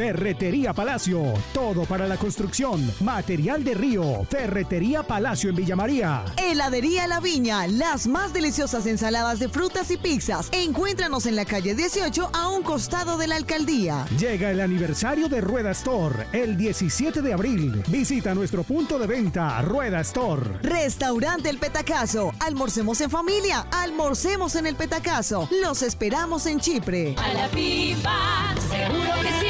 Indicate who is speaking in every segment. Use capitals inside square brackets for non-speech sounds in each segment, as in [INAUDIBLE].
Speaker 1: Ferretería Palacio, todo para la construcción, material de río, Ferretería Palacio en Villa María.
Speaker 2: Heladería La Viña, las más deliciosas ensaladas de frutas y pizzas. Encuéntranos en la calle 18 a un costado de la alcaldía.
Speaker 1: Llega el aniversario de Rueda Store, el 17 de abril. Visita nuestro punto de venta, Rueda Store.
Speaker 2: Restaurante El Petacazo, almorcemos en familia, almorcemos en El Petacazo. Los esperamos en Chipre.
Speaker 3: A la pipa, seguro que vuelves.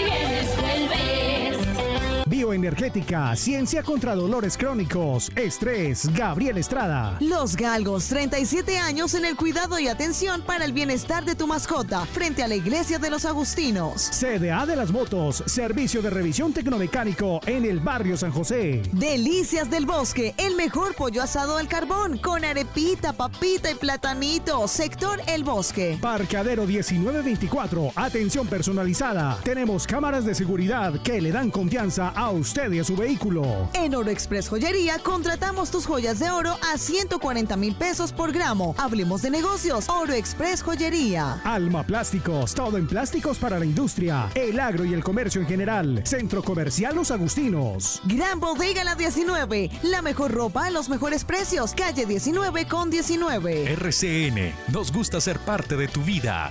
Speaker 1: Bioenergética, ciencia contra dolores crónicos, estrés, Gabriel Estrada.
Speaker 2: Los Galgos, 37 años en el cuidado y atención para el bienestar de tu mascota, frente a la iglesia de los Agustinos.
Speaker 1: CDA de las motos, servicio de revisión tecnomecánico en el barrio San José.
Speaker 2: Delicias del Bosque, el mejor pollo asado al carbón, con arepita, papita y platanito. Sector El Bosque.
Speaker 1: Parqueadero 1924, atención personalizada. Tenemos cámaras de seguridad que le dan confianza a usted y a su vehículo.
Speaker 2: En Oro Express Joyería contratamos tus joyas de oro a 140 mil pesos por gramo. Hablemos de negocios. Oro Express Joyería.
Speaker 1: Alma Plásticos, todo en plásticos para la industria, el agro y el comercio en general. Centro Comercial Los Agustinos.
Speaker 2: Gran Bodega La 19. La mejor ropa a los mejores precios. Calle 19 con 19.
Speaker 4: RCN, nos gusta ser parte de tu vida.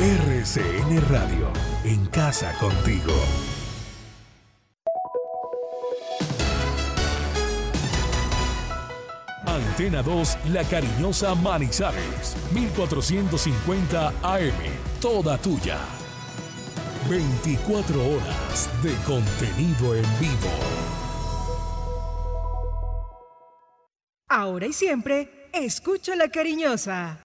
Speaker 5: RCN Radio, en casa contigo.
Speaker 4: Antena 2, La Cariñosa Manizales, 1450 AM, toda tuya. 24 horas de contenido en vivo.
Speaker 6: Ahora y siempre, escucho la cariñosa.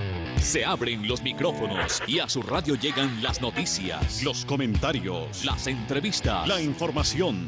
Speaker 7: Se abren los micrófonos y a su radio llegan las noticias, los comentarios, las entrevistas, la información.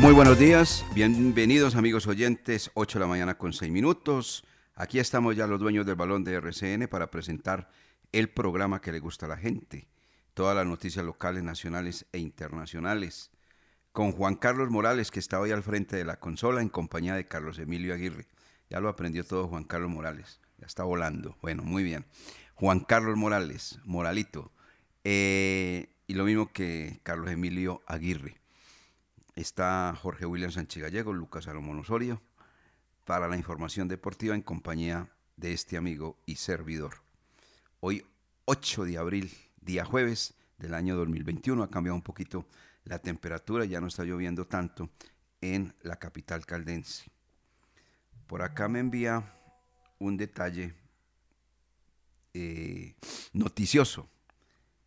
Speaker 8: Muy buenos días, bienvenidos amigos oyentes, 8 de la mañana con 6 minutos. Aquí estamos ya los dueños del balón de RCN para presentar el programa que le gusta a la gente. Todas las noticias locales, nacionales e internacionales. Con Juan Carlos Morales, que está hoy al frente de la consola en compañía de Carlos Emilio Aguirre. Ya lo aprendió todo Juan Carlos Morales, ya está volando. Bueno, muy bien. Juan Carlos Morales, Moralito. Eh, y lo mismo que Carlos Emilio Aguirre. Está Jorge William Sánchez Gallego, Lucas Salomón Osorio, para la información deportiva en compañía de este amigo y servidor. Hoy, 8 de abril, día jueves del año 2021, ha cambiado un poquito la temperatura, ya no está lloviendo tanto en la capital caldense. Por acá me envía un detalle eh, noticioso,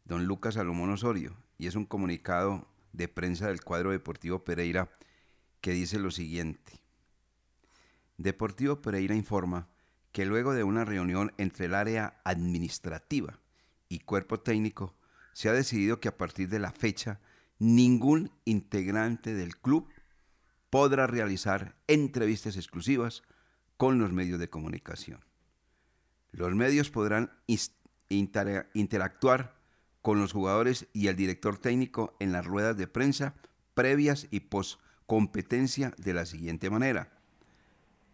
Speaker 8: don Lucas Salomón Osorio, y es un comunicado de prensa del cuadro Deportivo Pereira que dice lo siguiente. Deportivo Pereira informa que luego de una reunión entre el área administrativa y cuerpo técnico, se ha decidido que a partir de la fecha ningún integrante del club podrá realizar entrevistas exclusivas con los medios de comunicación. Los medios podrán interactuar con los jugadores y el director técnico en las ruedas de prensa previas y post competencia de la siguiente manera.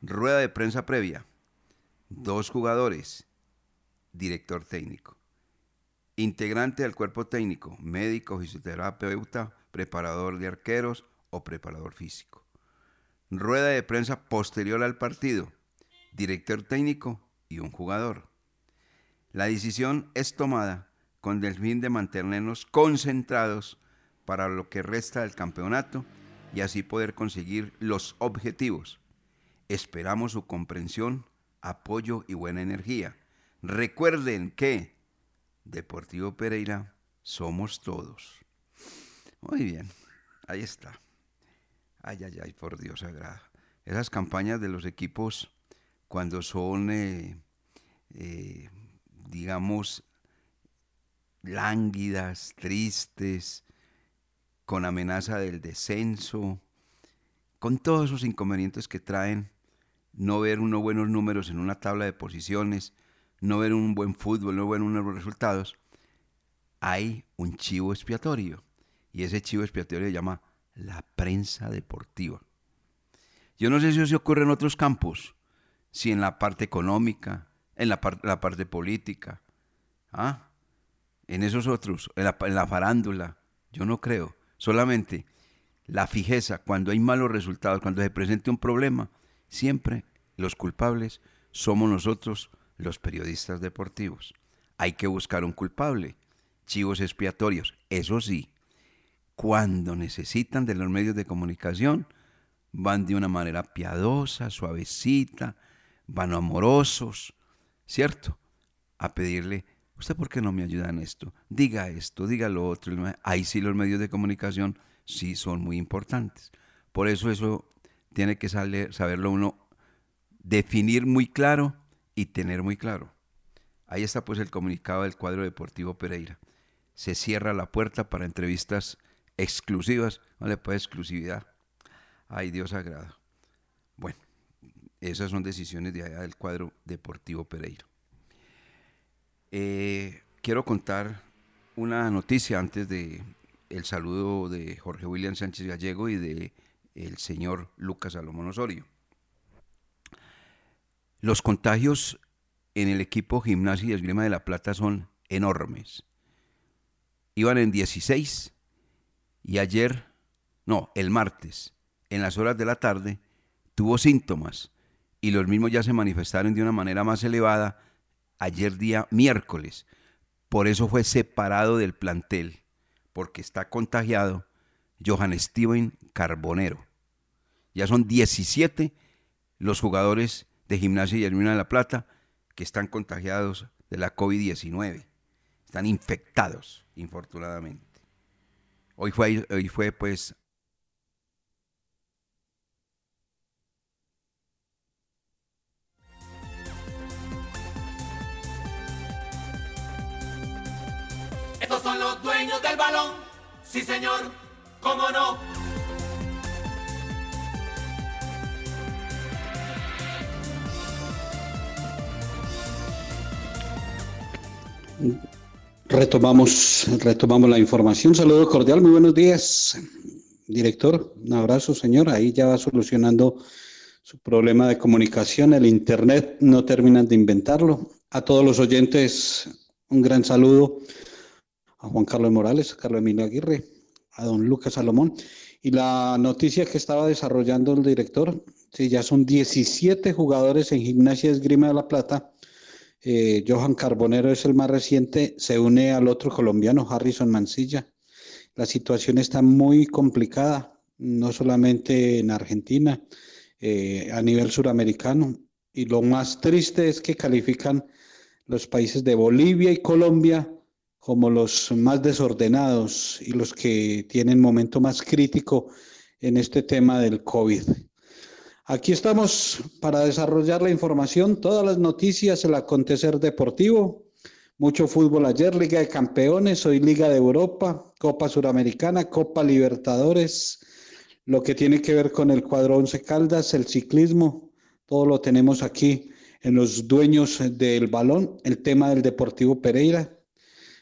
Speaker 8: Rueda de prensa previa. Dos jugadores. Director técnico. Integrante del cuerpo técnico. Médico, fisioterapeuta, preparador de arqueros o preparador físico. Rueda de prensa posterior al partido. Director técnico y un jugador. La decisión es tomada con el fin de mantenernos concentrados para lo que resta del campeonato y así poder conseguir los objetivos. Esperamos su comprensión, apoyo y buena energía. Recuerden que Deportivo Pereira somos todos. Muy bien, ahí está. Ay, ay, ay, por Dios sagrado. Esas campañas de los equipos cuando son, eh, eh, digamos, lánguidas, tristes, con amenaza del descenso, con todos esos inconvenientes que traen no ver unos buenos números en una tabla de posiciones, no ver un buen fútbol, no ver unos buenos resultados, hay un chivo expiatorio. Y ese chivo expiatorio se llama la prensa deportiva. Yo no sé si eso se ocurre en otros campos, si en la parte económica, en la, la parte política, ¿ah? En esos otros, en la, farándula, yo no creo. Solamente la fijeza, cuando hay malos resultados, cuando se presente un problema, siempre los culpables somos nosotros, los periodistas deportivos. Hay que buscar un culpable, chivos expiatorios. Eso sí, cuando necesitan de los medios de comunicación, van de una manera piadosa, suavecita, van amorosos, ¿cierto? A pedirle ¿Usted por qué no me ayuda en esto? Diga esto, diga lo otro. Ahí sí los medios de comunicación sí son muy importantes. Por eso eso tiene que saberlo uno, definir muy claro y tener muy claro. Ahí está pues el comunicado del cuadro deportivo Pereira. Se cierra la puerta para entrevistas exclusivas. No le puede exclusividad. Ay, Dios sagrado. Bueno, esas son decisiones de allá del cuadro deportivo Pereira. Eh, quiero contar una noticia antes de el saludo de Jorge William Sánchez Gallego y de el señor Lucas Salomón Osorio. Los contagios en el equipo Gimnasia y Esgrima de la Plata son enormes. Iban en 16 y ayer, no, el martes, en las horas de la tarde, tuvo síntomas y los mismos ya se manifestaron de una manera más elevada ayer día miércoles. Por eso fue separado del plantel, porque está contagiado Johan Steven Carbonero. Ya son 17 los jugadores de Gimnasia y Hermina de la Plata que están contagiados de la COVID-19. Están infectados, infortunadamente. Hoy fue, hoy fue pues
Speaker 9: Sí, señor, cómo no.
Speaker 10: Retomamos, retomamos la información. Saludo cordial, muy buenos días, director. Un abrazo, señor. Ahí ya va solucionando su problema de comunicación. El Internet no terminan de inventarlo. A todos los oyentes, un gran saludo a Juan Carlos Morales, a Carlos Emilio Aguirre, a don Lucas Salomón. Y la noticia que estaba desarrollando el director, sí, ya son 17 jugadores en Gimnasia Esgrima de la Plata. Eh, Johan Carbonero es el más reciente, se une al otro colombiano, Harrison Mancilla. La situación está muy complicada, no solamente en Argentina, eh, a nivel suramericano. Y lo más triste es que califican los países de Bolivia y Colombia como los más desordenados y los que tienen momento más crítico en este tema del COVID. Aquí estamos para desarrollar la información, todas las noticias, el acontecer deportivo, mucho fútbol ayer, Liga de Campeones, hoy Liga de Europa, Copa Suramericana, Copa Libertadores, lo que tiene que ver con el cuadro Once Caldas, el ciclismo, todo lo tenemos aquí en los dueños del balón, el tema del Deportivo Pereira.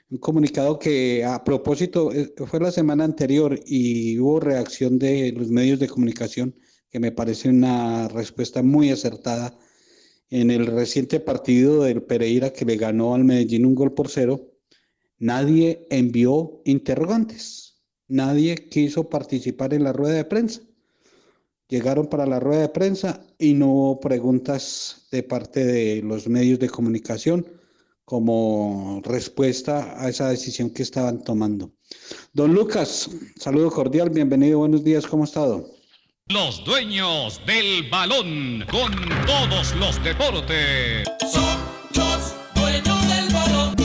Speaker 10: Un comunicado que a propósito eh, fue la semana anterior y hubo reacción de los medios de comunicación que me parece una respuesta muy acertada en el reciente partido del Pereira que le ganó al Medellín un gol por cero. Nadie envió interrogantes, nadie quiso participar en la rueda de prensa llegaron para la rueda de prensa y no hubo preguntas de parte de los medios de comunicación como respuesta a esa decisión que estaban tomando. Don Lucas, saludo cordial, bienvenido, buenos días, ¿cómo ha estado?
Speaker 11: Los dueños del balón con todos los deportes.
Speaker 9: Son los dueños del balón.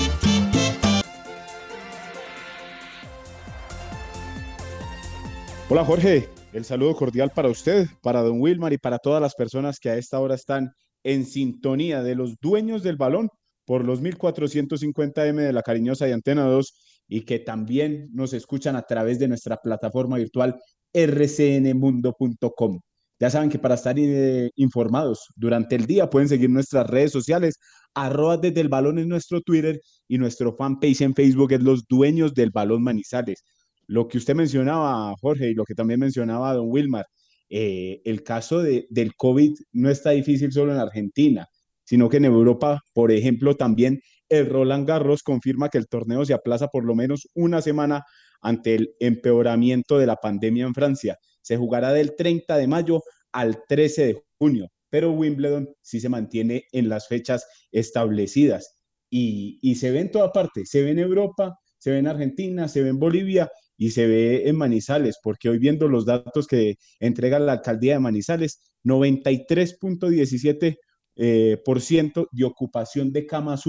Speaker 12: Hola Jorge, el saludo cordial para usted, para don Wilmar y para todas las personas que a esta hora están en sintonía de los dueños del balón por los 1450M de la Cariñosa y Antena 2 y que también nos escuchan a través de nuestra plataforma virtual rcnmundo.com. Ya saben que para estar eh, informados durante el día pueden seguir nuestras redes sociales, arroba desde el balón en nuestro Twitter y nuestro fanpage en Facebook es Los Dueños del Balón Manizales. Lo que usted mencionaba, Jorge, y lo que también mencionaba don Wilmar, eh, el caso de, del COVID no está difícil solo en Argentina, sino que en Europa, por ejemplo, también el Roland Garros confirma que el torneo se aplaza por lo menos una semana ante el empeoramiento de la pandemia en Francia. Se jugará del 30 de mayo al 13 de junio, pero Wimbledon sí se mantiene en las fechas establecidas y, se ve en toda parte, se ve en Europa, se ve en Argentina, se ve en Bolivia y se ve en Manizales, porque hoy viendo los datos que entrega la alcaldía de Manizales, 93.17% eh, por ciento de ocupación de camas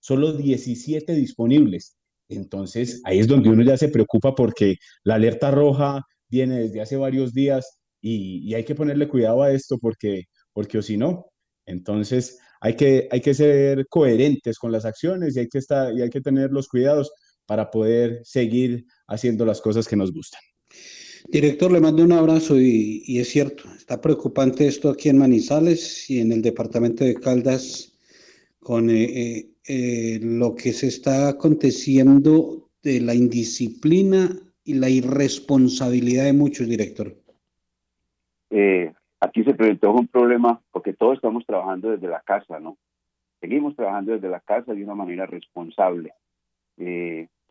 Speaker 12: solo 17 disponibles. Entonces, ahí es donde uno ya se preocupa porque la alerta roja viene desde hace varios días y, hay que ponerle cuidado a esto porque, porque o si no, entonces hay que, hay que ser coherentes con las acciones y hay que, estar, y hay que tener los cuidados para poder seguir haciendo las cosas que nos gustan.
Speaker 10: Director, le mando un abrazo y, es cierto, está preocupante esto aquí en Manizales y en el departamento de Caldas con eh, eh, eh, lo que se está aconteciendo de la indisciplina y la irresponsabilidad de muchos, director.
Speaker 13: aquí se presentó un problema porque todos estamos trabajando desde la casa, ¿no? Seguimos trabajando desde la casa de una manera responsable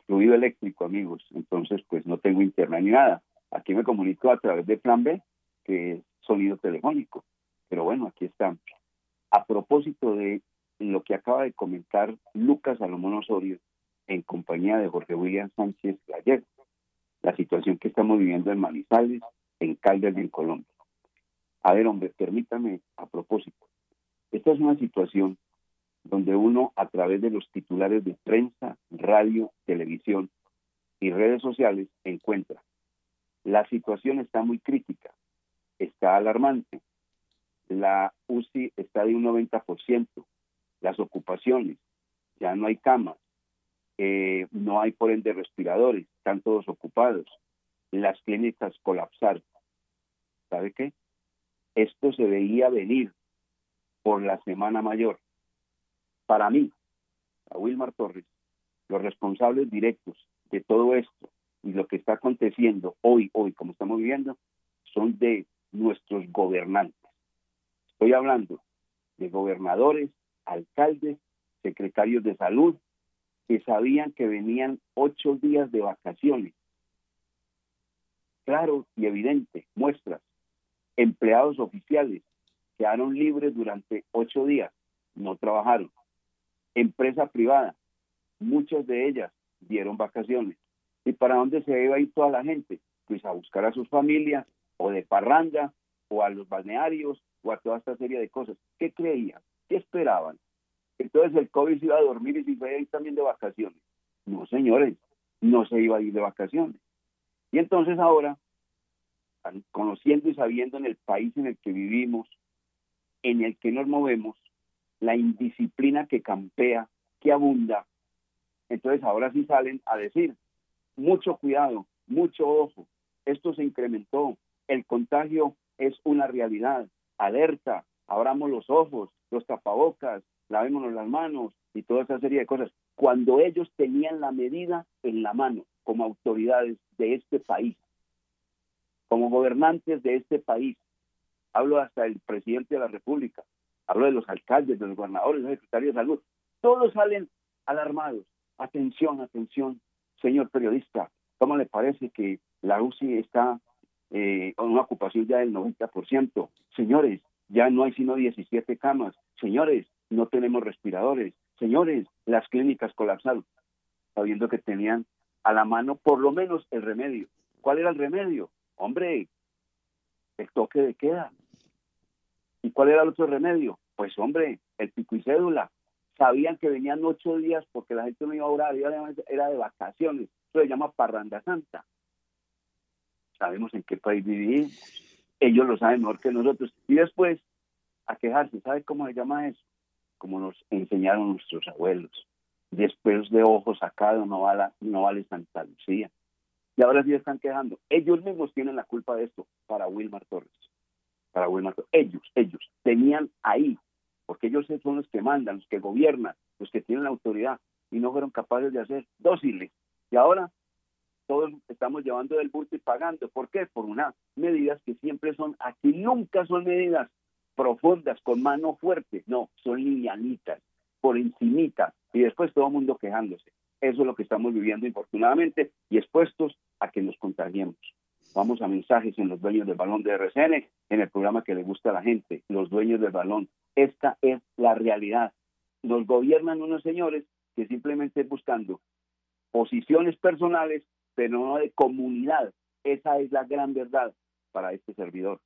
Speaker 13: fluido eléctrico, amigos. Entonces, pues no tengo internet ni nada. Aquí me comunico a través de Plan B, que es sonido telefónico. Pero bueno, aquí estamos. A propósito de lo que acaba de comentar Lucas Salomón Osorio en compañía de Jorge William Sánchez ayer, la situación que estamos viviendo en Manizales, en Caldas y en Colombia. A ver, hombre, permítame a propósito. Esta es una situación donde uno a través de los titulares de prensa, radio, televisión y redes sociales encuentra. La situación está muy crítica, está alarmante. La UCI está de un 90%, las ocupaciones, ya no hay camas, eh, no hay por ende respiradores, están todos ocupados, las clínicas colapsar. ¿Sabe qué? Esto se veía venir por la Semana Mayor para mí, a Wilmar Torres, los responsables directos de todo esto y lo que está aconteciendo hoy, hoy, como estamos viviendo, son de nuestros gobernantes. Estoy hablando de gobernadores, alcaldes, secretarios de salud, que sabían que venían ocho días de vacaciones. Claro y evidente, muestras. Empleados oficiales quedaron libres durante ocho días, no trabajaron empresa privada, muchas de ellas dieron vacaciones. ¿Y para dónde se iba a ir toda la gente? Pues a buscar a sus familias, o de parranda, o a los balnearios, o a toda esta serie de cosas. ¿Qué creían? ¿Qué esperaban? Entonces el COVID se iba a dormir y se iba a ir también de vacaciones. No, señores, no se iba a ir de vacaciones. Y entonces ahora, conociendo y sabiendo en el país en el que vivimos, en el que nos movemos, la indisciplina que campea, que abunda. Entonces ahora sí salen a decir, mucho cuidado, mucho ojo, esto se incrementó, el contagio es una realidad. Alerta, abramos los ojos, los tapabocas, lavémonos las manos y toda esa serie de cosas. Cuando ellos tenían la medida en la mano como autoridades de este país, como gobernantes de este país, hablo hasta del presidente de la República, hablo de los alcaldes, de los gobernadores, de los secretarios de salud, todos salen alarmados. Atención, atención, señor periodista, ¿cómo le parece que la UCI está eh, con una ocupación ya del 90%? Señores, ya no hay sino 17 camas. Señores, no tenemos respiradores. Señores, las clínicas colapsaron, sabiendo que tenían a la mano por lo menos el remedio. ¿Cuál era el remedio? Hombre, el toque de queda. ¿Y cuál era el otro remedio? Pues hombre, el pico y cédula. Sabían que venían ocho días porque la gente no iba a orar, era de vacaciones. Eso se llama parranda santa. Sabemos en qué país vivimos. Ellos lo saben mejor que nosotros. Y después, a quejarse. ¿Sabe cómo se llama eso? Como nos enseñaron nuestros abuelos. Después de ojos sacados no vale, no vale Santa Lucía. Y ahora sí están quejando. Ellos mismos tienen la culpa de esto para Wilmar Torres para Ellos, ellos tenían ahí, porque ellos son los que mandan, los que gobiernan, los que tienen la autoridad, y no fueron capaces de hacer dóciles. Y ahora todos estamos llevando del bulto y pagando. ¿Por qué? Por unas medidas que siempre son, aquí nunca son medidas profundas, con mano fuerte, no, son livianitas, por encimita, y después todo el mundo quejándose. Eso es lo que estamos viviendo infortunadamente y expuestos a que nos contagiemos. Vamos a mensajes en los dueños del balón de RCN, en el programa que le gusta a la gente, los dueños del balón. Esta es la realidad. Nos gobiernan unos señores que simplemente buscando posiciones personales, pero no de comunidad. Esa es la gran verdad para este servidor.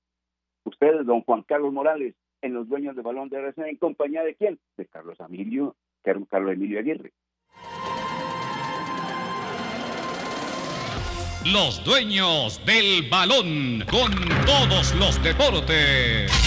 Speaker 13: Ustedes, don Juan Carlos Morales, en los dueños del balón de RCN, en compañía de quién? De Carlos Emilio, Carlos Emilio Aguirre.
Speaker 11: los dueños del balón con todos los deportes.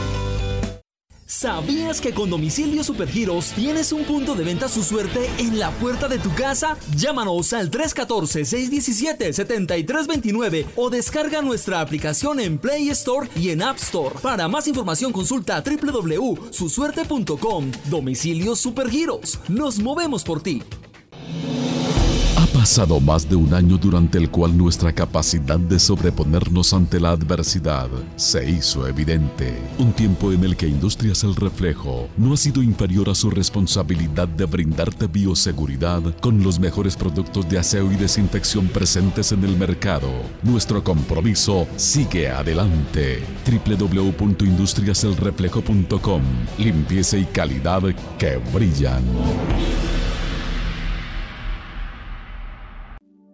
Speaker 14: ¿Sabías que con Domicilio Supergiros tienes un punto de venta su suerte en la puerta de tu casa? Llámanos al 314-617-7329 o descarga nuestra aplicación en Play Store y en App Store. Para más información consulta www.susuerte.com. Domicilio Supergiros. Nos movemos por ti
Speaker 15: pasado más de un año durante el cual nuestra capacidad de sobreponernos ante la adversidad se hizo evidente. Un tiempo en el que Industrias El Reflejo no ha sido inferior a su responsabilidad de brindarte bioseguridad con los mejores productos de aseo y desinfección presentes en el mercado. Nuestro compromiso sigue adelante. www.industriaselreflejo.com Limpieza y calidad que brillan.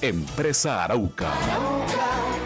Speaker 15: Empresa Arauca.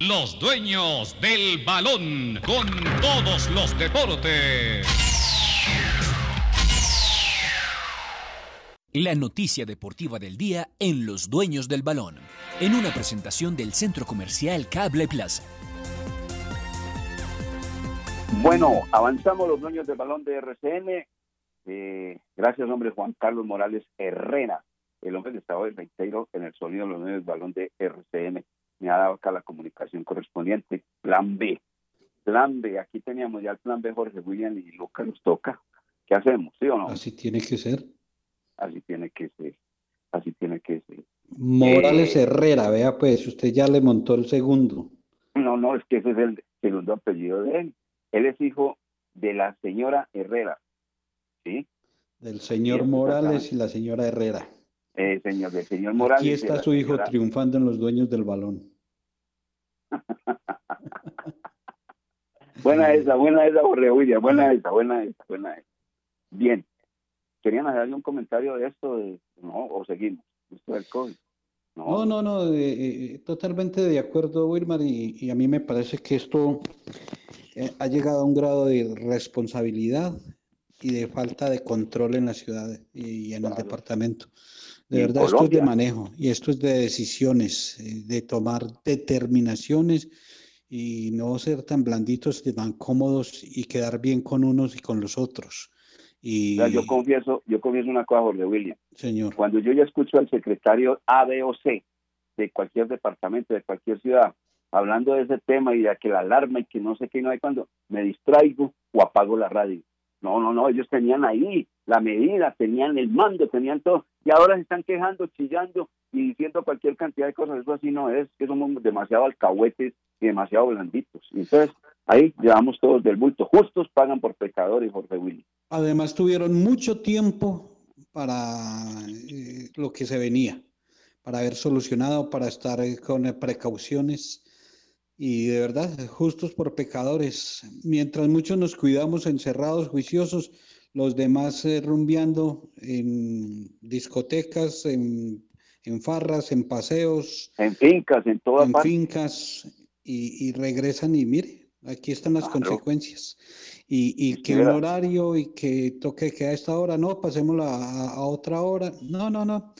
Speaker 11: Los dueños del balón con todos los deportes.
Speaker 16: La noticia deportiva del día en Los Dueños del Balón, en una presentación del Centro Comercial Cable Plaza.
Speaker 13: Bueno, avanzamos los dueños del balón de RCN. Eh, gracias, hombre, Juan Carlos Morales Herrera, el hombre que estaba hoy reitero en el sonido de los dueños del balón de RCN. Me ha dado acá la comunicación correspondiente. Plan B. Plan B. Aquí teníamos ya el plan B, Jorge William y Lucas nos toca. ¿Qué hacemos? ¿Sí o no?
Speaker 10: Así tiene que ser.
Speaker 13: Así tiene que ser. Así tiene que ser.
Speaker 10: Morales
Speaker 13: Eh,
Speaker 10: Herrera, vea pues, usted ya le montó el segundo.
Speaker 13: No, no, es que ese es el segundo apellido de él. Él es hijo de la señora Herrera. ¿Sí?
Speaker 10: Del señor Morales y la señora Herrera.
Speaker 13: Eh, señor, del señor Morales.
Speaker 10: Aquí está su hijo
Speaker 13: señora-
Speaker 10: triunfando en los dueños del balón.
Speaker 13: Buena esa, buena esa, Jorge William, buena esa, buena esa, buena esa. Bien. ¿Querían hacerle un comentario de esto? De, no, o seguimos. Esto del COVID.
Speaker 10: No, no, no, eh, eh, totalmente de acuerdo, Wilmar, y, y a mí me parece que esto eh, ha llegado a un grado de responsabilidad y de falta de control en la ciudad y en el departamento. De verdad, esto es de manejo y esto es de decisiones, eh, de tomar determinaciones y no ser tan blanditos, tan cómodos y quedar bien con unos y con los otros. Y,
Speaker 13: O sea, yo confieso, yo confieso una cosa, Jorge William.
Speaker 10: señor,
Speaker 13: Cuando yo ya escucho al secretario A, B o C de cualquier departamento, de cualquier ciudad, hablando de ese tema y de que la alarma y que no sé qué, no hay cuando, me distraigo o apago la radio. No, no, no, ellos tenían ahí la medida, tenían el mando, tenían todo, y ahora se están quejando, chillando y diciendo cualquier cantidad de cosas. Eso así no es, que somos demasiado alcahuetes y demasiado blanditos. Entonces, ahí llevamos todos del bulto. Justos pagan por pecadores, Jorge Willy.
Speaker 10: Además tuvieron mucho tiempo para eh, lo que se venía, para haber solucionado, para estar eh, con eh, precauciones y de verdad, justos por pecadores. Mientras muchos nos cuidamos encerrados, juiciosos, los demás eh, rumbeando en discotecas, en, en farras, en paseos,
Speaker 13: En fincas, en todas
Speaker 10: en
Speaker 13: partes.
Speaker 10: fincas y, y regresan y mire, aquí están las
Speaker 13: Claro.
Speaker 10: consecuencias. Y, y que un horario y que toque que a esta hora, no, pasémoslo a, a otra hora. No, no, no.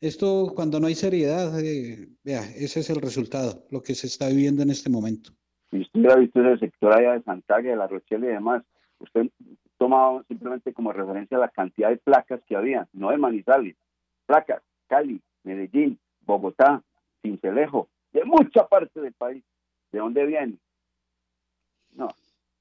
Speaker 10: Esto cuando no hay seriedad, eh, vea, ese es el resultado, lo que se está viviendo en este momento.
Speaker 13: si usted hubiera visto ese sector allá de Santaga, de La Rochelle y demás, usted tomaba simplemente como referencia la cantidad de placas que había, no de Manizales, placas, Cali, Medellín, Bogotá, Cincelejo, de mucha parte del país. ¿De dónde vienen? No.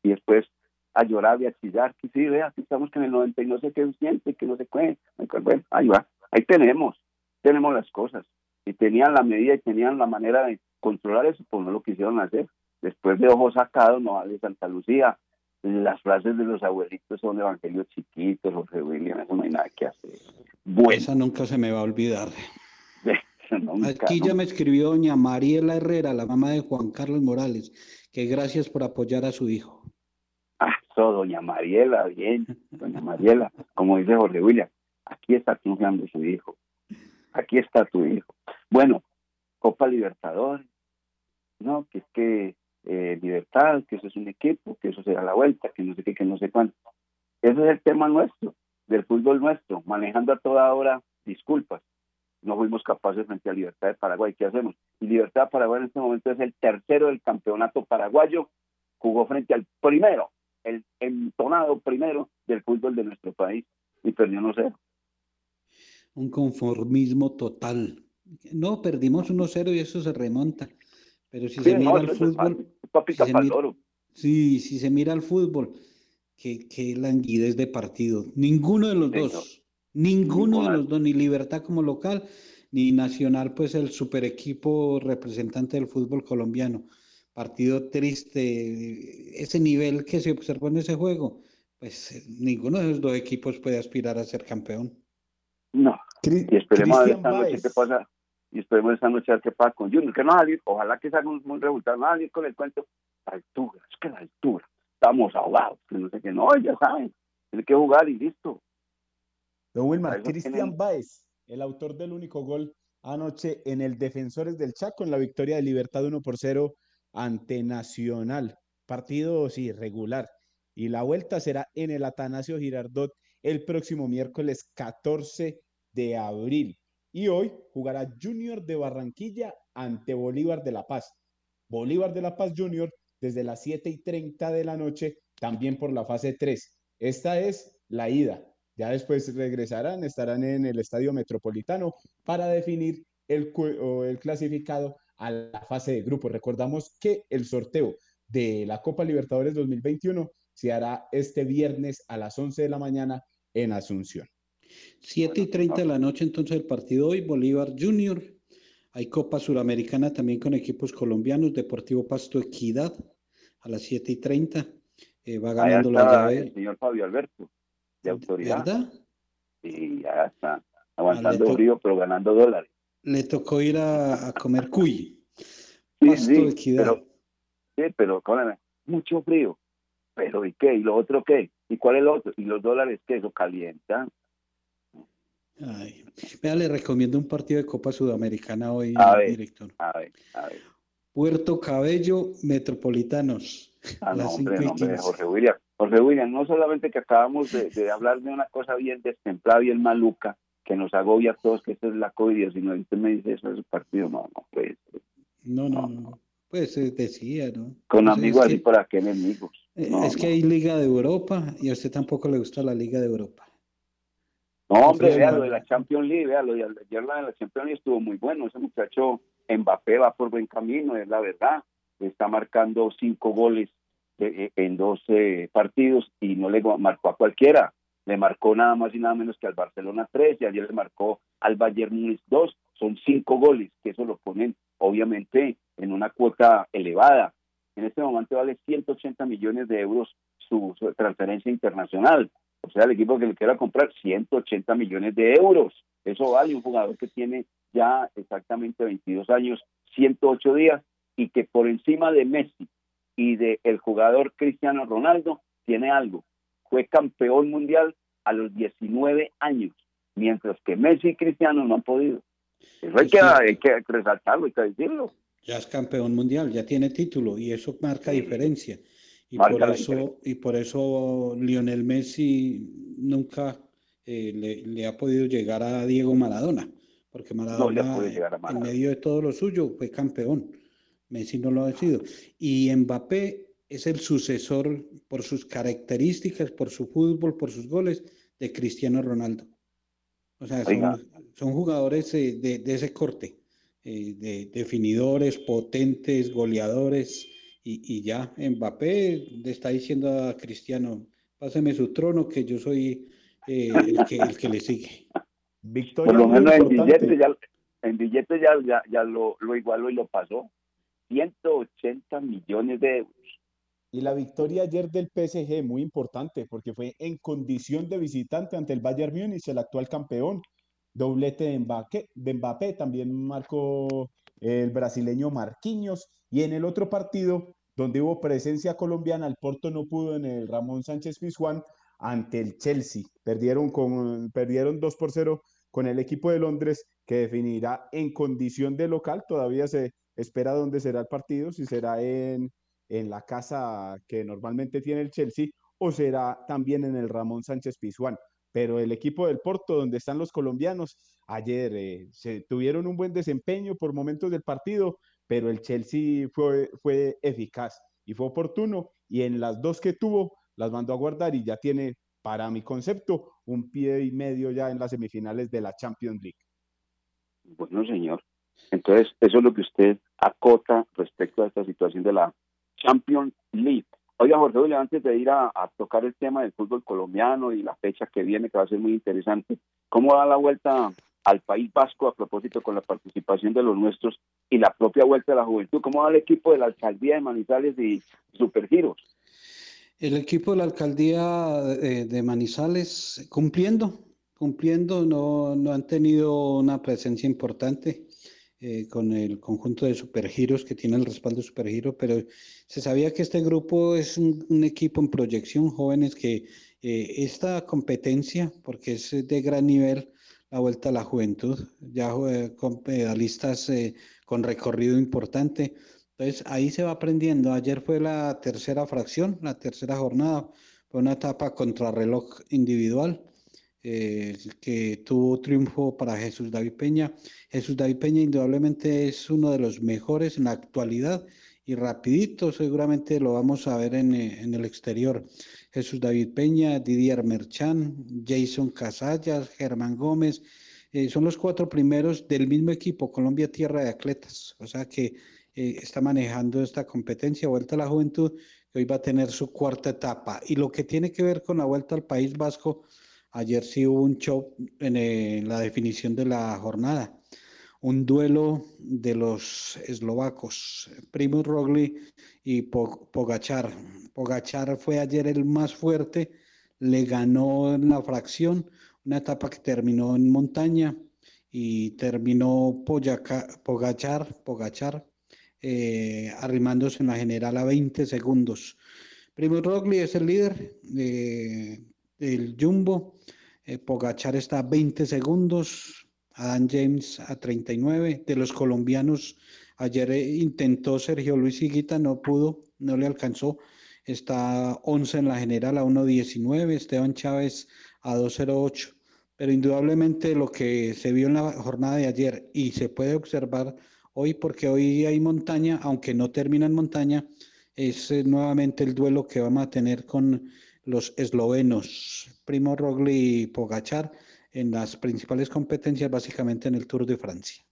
Speaker 13: Y después a llorar y a chillar, que sí, vea, aquí estamos que en el 90 y no sé qué siente, que no sé qué. Bueno, ahí va, ahí tenemos, tenemos las cosas. Y tenían la medida y tenían la manera de controlar eso, pues no lo quisieron hacer después de ojos sacados, no de Santa Lucía, las frases de los abuelitos son evangelios chiquitos, Jorge William, eso no hay nada que hacer. Bueno,
Speaker 10: Esa nunca se me va a olvidar. [LAUGHS]
Speaker 13: nunca,
Speaker 10: Aquí ya
Speaker 13: ¿no?
Speaker 10: me escribió doña Mariela Herrera, la mamá de Juan Carlos Morales, que gracias por apoyar a su hijo.
Speaker 13: Ah, eso, doña Mariela, bien, doña Mariela, como dice Jorge William, aquí está triunfando su hijo, aquí está tu hijo. Bueno, Copa Libertadores, no, que es que eh, Libertad, que eso es un equipo, que eso será la vuelta, que no sé qué, que no sé cuánto. Ese es el tema nuestro, del fútbol nuestro, manejando a toda hora disculpas. No fuimos capaces frente a Libertad de Paraguay, ¿qué hacemos? Libertad de Paraguay en este momento es el tercero del campeonato paraguayo, jugó frente al primero, el entonado primero del fútbol de nuestro país y perdió no sé.
Speaker 10: Un conformismo total. No, perdimos 1-0 y eso se remonta. Pero si
Speaker 13: Sí,
Speaker 10: se mira
Speaker 13: no, es
Speaker 10: fútbol,
Speaker 13: papita
Speaker 10: si se
Speaker 13: pa'l
Speaker 10: mira-
Speaker 13: loro.
Speaker 10: sí, si se mira el fútbol, qué, qué languidez de partido. Ninguno de los dos, ninguno de los dos, ni Libertad como local, ni Nacional, pues el super equipo representante del fútbol colombiano. partido triste, ese nivel que se observó en ese juego, pues ninguno de los dos equipos puede aspirar a ser campeón.
Speaker 13: No. y esperemos a ver esta noche qué pasa. Y esperemos esta noche a ver qué pasa con Junior. Que no salir, ojalá que salga un buen resultado. No salir con el cuento. La altura, es que la altura. Estamos ahogados, que no sé qué. No, ya saben. Tiene que jugar y listo.
Speaker 12: Don Wilmar, Cristian Baez, el autor del único gol anoche en el Defensores del Chaco en la victoria de Libertad 1 por 0 ante Nacional. Partido, sí, regular. Y la vuelta será en el Atanasio Girardot el próximo miércoles 14 de abril. Y hoy jugará Junior de Barranquilla ante Bolívar de La Paz. Bolívar de La Paz Junior desde las 7 y 30 de la noche, también por la fase 3. Esta es la ida. Ya después regresarán, estarán en el Estadio Metropolitano para definir el, el clasificado a la fase de grupo. Recordamos que el sorteo de la Copa Libertadores 2021 se hará este viernes a las 11 de la mañana en Asunción.
Speaker 10: 7 y 30 de la noche entonces el partido hoy, Bolívar Junior. Hay Copa Suramericana también con equipos colombianos, Deportivo Pasto Equidad a las 7 y 30. Eh, va ganando la llave.
Speaker 13: El señor Fabio Alberto, de autoridad. ¿Verdad? Sí, ya está. Aguantando frío, pero ganando dólares
Speaker 10: le tocó ir a, comer cuy.
Speaker 13: Sí, sí, pero, sí, pero mucho frío. Pero ¿y qué? ¿Y lo otro qué? ¿Y cuál es lo otro? ¿Y los dólares qué? ¿Eso calienta?
Speaker 10: Ay, vea, le recomiendo un partido de Copa Sudamericana hoy, director.
Speaker 13: A ver, a ver.
Speaker 10: Puerto Cabello, Metropolitanos.
Speaker 13: Ah, no, hombre, no, hombre, Jorge William. Jorge William, no solamente que acabamos de, de [LAUGHS] hablar de una cosa bien destemplada, bien maluca, que nos agobia a todos, que esta es la COVID-19. Usted me dice eso es el partido, no, no pues.
Speaker 10: No, no, no. Pues decía, ¿no?
Speaker 13: Con pues amigos así, ¿para qué enemigos?
Speaker 10: Eh, es que hay Liga de Europa y a usted tampoco le gusta la Liga de Europa.
Speaker 13: No, hombre, vea lo de la Champions League, vea lo de ayer la de la Champions League estuvo muy bueno. Ese muchacho Mbappé va por buen camino, es la verdad. Está marcando cinco goles eh, en dos partidos y no le marcó a cualquiera le marcó nada más y nada menos que al Barcelona 3 y ayer le marcó al Bayern Múnich 2. Son cinco goles, que eso lo ponen obviamente en una cuota elevada. En este momento vale 180 millones de euros su, transferencia internacional. O sea, el equipo que le quiera comprar 180 millones de euros. Eso vale un jugador que tiene ya exactamente 22 años, 108 días y que por encima de Messi y de el jugador Cristiano Ronaldo tiene algo. Fue campeón mundial a los 19 años, mientras que Messi y Cristiano no han podido. Eso hay, que, hay que resaltarlo, hay que decirlo.
Speaker 10: Ya es campeón mundial, ya tiene título y eso marca diferencia. Y por eso y por eso Lionel Messi nunca eh, le, ha podido llegar a Diego Maradona, porque Maradona, en medio de todo lo suyo fue campeón. Messi no lo ha sido. Y Mbappé es el sucesor por sus características, por su fútbol, por sus goles de Cristiano Ronaldo. O sea, son, jugadores eh, de, ese corte, eh, de definidores, potentes, goleadores, y, ya Mbappé le está diciendo a Cristiano, páseme su trono que yo soy eh, el, que, le sigue.
Speaker 13: Victoria Por lo menos en billete ya, en billete ya, ya, lo, lo igualó y lo pasó. 180 millones de euros.
Speaker 12: Y la victoria ayer del PSG, muy importante, porque fue en condición de visitante ante el Bayern Múnich, el actual campeón. Doblete de Mbappé, también marcó el brasileño Marquinhos. Y en el otro partido, donde hubo presencia colombiana, el Porto no pudo en el Ramón Sánchez Pizjuán ante el Chelsea. Perdieron, con, perdieron 2 por 0 con el equipo de Londres, que definirá en condición de local. Todavía se espera dónde será el partido, si será en, en la casa que normalmente tiene el Chelsea o será también en el Ramón Sánchez Pizjuán. Pero el equipo del Porto, donde están los colombianos, ayer eh, se tuvieron un buen desempeño por momentos del partido, pero el Chelsea fue, fue eficaz y fue oportuno y en las dos que tuvo las mandó a guardar y ya tiene, para mi concepto, un pie y medio ya en las semifinales de la Champions League.
Speaker 13: Bueno, señor. Entonces, eso es lo que usted acota respecto a esta situación de la Champions League. Oiga, Jorge antes de ir a, tocar el tema del fútbol colombiano y la fecha que viene, que va a ser muy interesante, ¿cómo da la vuelta al País Vasco a propósito con la participación de los nuestros y la propia Vuelta de la Juventud. ¿Cómo va el equipo de la Alcaldía de Manizales y Supergiros?
Speaker 10: El equipo de la Alcaldía de, de Manizales cumpliendo, cumpliendo, no, no han tenido una presencia importante. Eh, con el conjunto de Supergiros que tiene el respaldo Supergiro, pero se sabía que este grupo es un, un equipo en proyección, jóvenes que eh, esta competencia, porque es de gran nivel, la vuelta a la juventud, ya eh, con pedalistas con recorrido importante. Entonces ahí se va aprendiendo. Ayer fue la tercera fracción, la tercera jornada, fue una etapa contrarreloj individual eh, que tuvo triunfo para Jesús David Peña. Jesús David Peña indudablemente es uno de los mejores en la actualidad y rapidito seguramente lo vamos a ver en, eh, en el exterior. Jesús David Peña, Didier Merchan, Jason Casallas, Germán Gómez, eh, son los cuatro primeros del mismo equipo, Colombia Tierra de Atletas, o sea que está manejando esta competencia, Vuelta a la Juventud, que hoy va a tener su cuarta etapa. Y lo que tiene que ver con la Vuelta al País Vasco, Ayer sí hubo un show en la definición de la jornada. Un duelo de los eslovacos, Primo Rogli y Pogachar. Pogachar fue ayer el más fuerte, le ganó en la fracción, una etapa que terminó en montaña y terminó Pogachar, eh, arrimándose en la general a 20 segundos. Primo Rogli es el líder, eh, el Jumbo. Eh, Pogachar está a 20 segundos, Adam James a 39. De los colombianos, ayer eh, intentó Sergio Luis Higuita, no pudo, no le alcanzó. Está 11 en la general a 1.19, Esteban Chávez a 2.08. Pero indudablemente lo que se vio en la jornada de ayer y se puede observar hoy, porque hoy hay montaña, aunque no termina en montaña, es eh, nuevamente el duelo que vamos a tener con los eslovenos, Primo Rogli y Pogachar, en las principales competencias, básicamente en el Tour de Francia.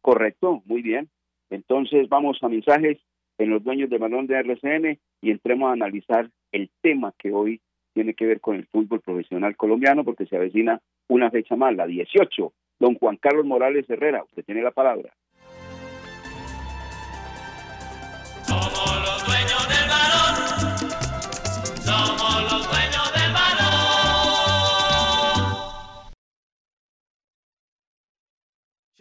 Speaker 13: Correcto, muy bien. Entonces vamos a mensajes en los dueños de balón de RCN y entremos a analizar el tema que hoy tiene que ver con el fútbol profesional colombiano porque se avecina una fecha más, la 18. Don Juan Carlos Morales Herrera, usted tiene la palabra.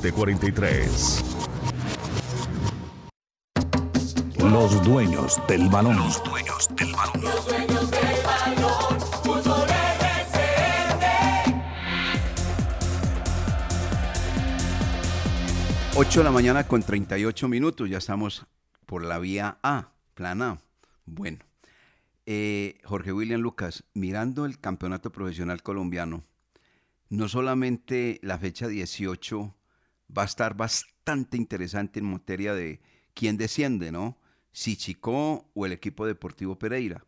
Speaker 17: 0743.
Speaker 18: Los dueños del balón.
Speaker 17: Los dueños del balón.
Speaker 9: Los dueños del balón, fútbol RCN.
Speaker 8: 8 de la mañana con 38 minutos, ya estamos por la vía A, plan A. Bueno, eh, Jorge William Lucas, mirando el campeonato profesional colombiano, no solamente la fecha 18 va a estar bastante interesante en materia de quién desciende, ¿no? Si Chicó o el equipo deportivo Pereira,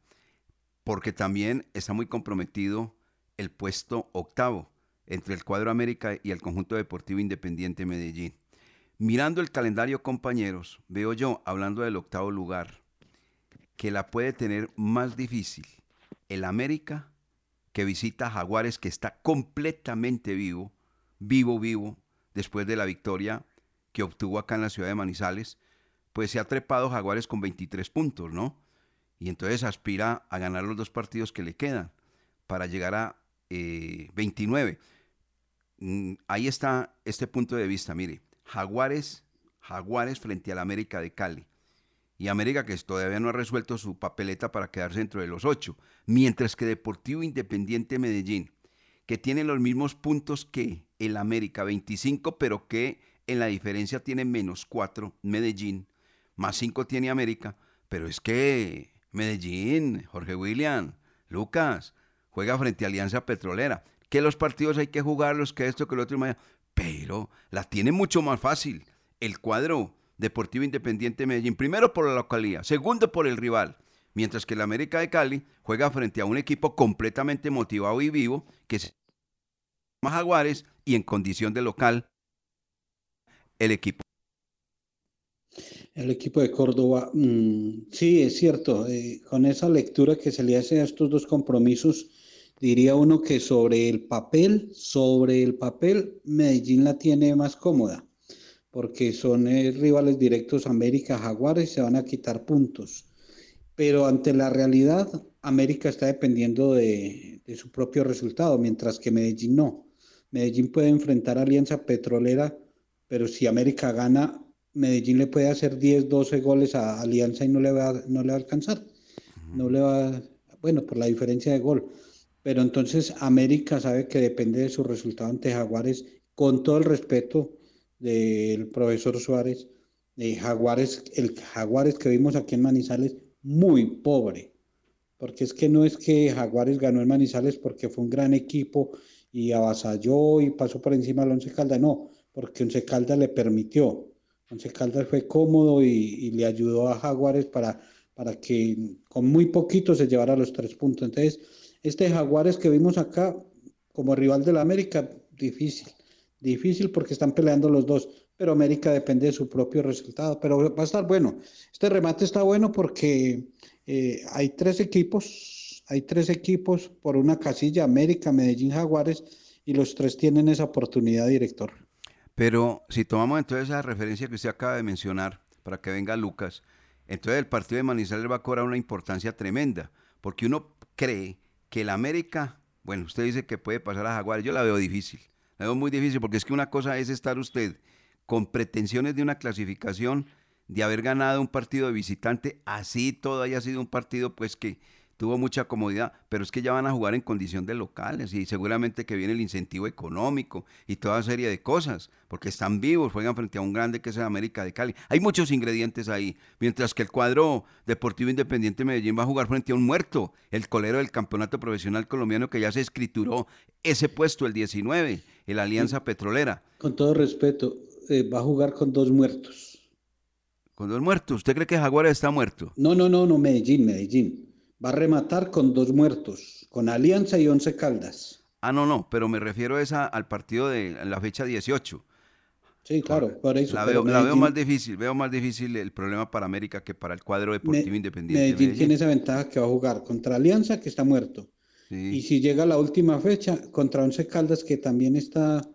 Speaker 8: porque también está muy comprometido el puesto octavo entre el cuadro América y el conjunto deportivo Independiente Medellín. Mirando el calendario, compañeros, veo yo, hablando del octavo lugar, que la puede tener más difícil el América, que visita Jaguares, que está completamente vivo, vivo, vivo, después de la victoria que obtuvo acá en la ciudad de Manizales, pues se ha trepado Jaguares con 23 puntos, ¿no? Y entonces aspira a ganar los dos partidos que le quedan para llegar a eh, 29. Mm, Ahí está este punto de vista, mire, Jaguares, Jaguares frente al América de Cali. Y América que todavía no ha resuelto su papeleta para quedarse dentro de los ocho. Mientras que Deportivo Independiente Medellín, que tiene los mismos puntos que el América, 25, pero que en la diferencia tiene menos 4 Medellín, más 5 tiene América, pero es que Medellín, Jorge William, Lucas, juega frente a Alianza Petrolera, que los partidos hay que jugarlos, que esto, que lo otro, pero la tiene mucho más fácil el cuadro Deportivo Independiente Medellín, primero por la localidad, segundo por el rival, mientras que el América de Cali juega frente a un equipo completamente motivado y vivo, que se llama Jaguares, y en condición de local, el equipo.
Speaker 10: El equipo de Córdoba, mm, sí, es cierto, eh, con esa lectura que se le hace a estos dos compromisos, diría uno que sobre el papel, sobre el papel, Medellín la tiene más cómoda, porque son eh, rivales directos América, Jaguares, se van a quitar puntos. Pero ante la realidad, América está dependiendo de, de su propio resultado, mientras que Medellín no. Medellín puede enfrentar a Alianza Petrolera, pero si América gana, Medellín le puede hacer 10, 12 goles a Alianza y no le va, no le va a alcanzar. No le va, bueno, por la diferencia de gol. Pero entonces América sabe que depende de su resultado ante Jaguares, con todo el respeto del profesor Suárez. Jaguares, el Jaguares que vimos aquí en Manizales, muy pobre. Porque es que no es que Jaguares ganó en Manizales porque fue un gran equipo y avasalló y pasó por encima del Once Caldas, no, porque Once Caldas le permitió. Once Caldas fue cómodo y, y le ayudó a Jaguares para, para que con muy poquito se llevara los tres puntos. Entonces, este Jaguares que vimos acá como rival de la América, difícil, difícil porque están peleando los dos, pero América depende de su propio resultado, pero va a estar bueno. Este remate está bueno porque eh, hay tres equipos, hay tres equipos por una casilla, América, Medellín, Jaguares, y los tres tienen esa oportunidad, director.
Speaker 8: Pero si tomamos entonces esa referencia que usted acaba de mencionar, para que venga Lucas, entonces el partido de Manizales va a cobrar una importancia tremenda, porque uno cree que el América, bueno, usted dice que puede pasar a Jaguares, yo la veo difícil, la veo muy difícil, porque es que una cosa es estar usted con pretensiones de una clasificación, de haber ganado un partido de visitante, así todo haya sido un partido pues que tuvo mucha comodidad, pero es que ya van a jugar en condición de locales y seguramente que viene el incentivo económico y toda serie de cosas, porque están vivos, juegan frente a un grande que es el América de Cali. Hay muchos ingredientes ahí, mientras que el cuadro Deportivo Independiente Medellín va a jugar frente a un muerto, el colero del campeonato profesional colombiano que ya se escrituró ese puesto, el 19, el Alianza Petrolera.
Speaker 10: Con todo respeto, eh, va a jugar con dos muertos.
Speaker 8: Con dos muertos. ¿Usted cree que Jaguares está muerto?
Speaker 10: No, no, no, no, Medellín, Medellín. Va a rematar con dos muertos, con Alianza y Once Caldas.
Speaker 8: Ah, no, no, pero me refiero esa, al partido de la fecha 18.
Speaker 10: Sí, claro, por eso.
Speaker 8: La veo, la veo más difícil, veo más difícil el problema para América que para el cuadro deportivo
Speaker 10: Me-
Speaker 8: independiente. de
Speaker 10: Medellín,
Speaker 8: Medellín.
Speaker 10: tiene esa ventaja que va a jugar contra Alianza, que está muerto. Y si llega la última fecha, contra Once Caldas, que también está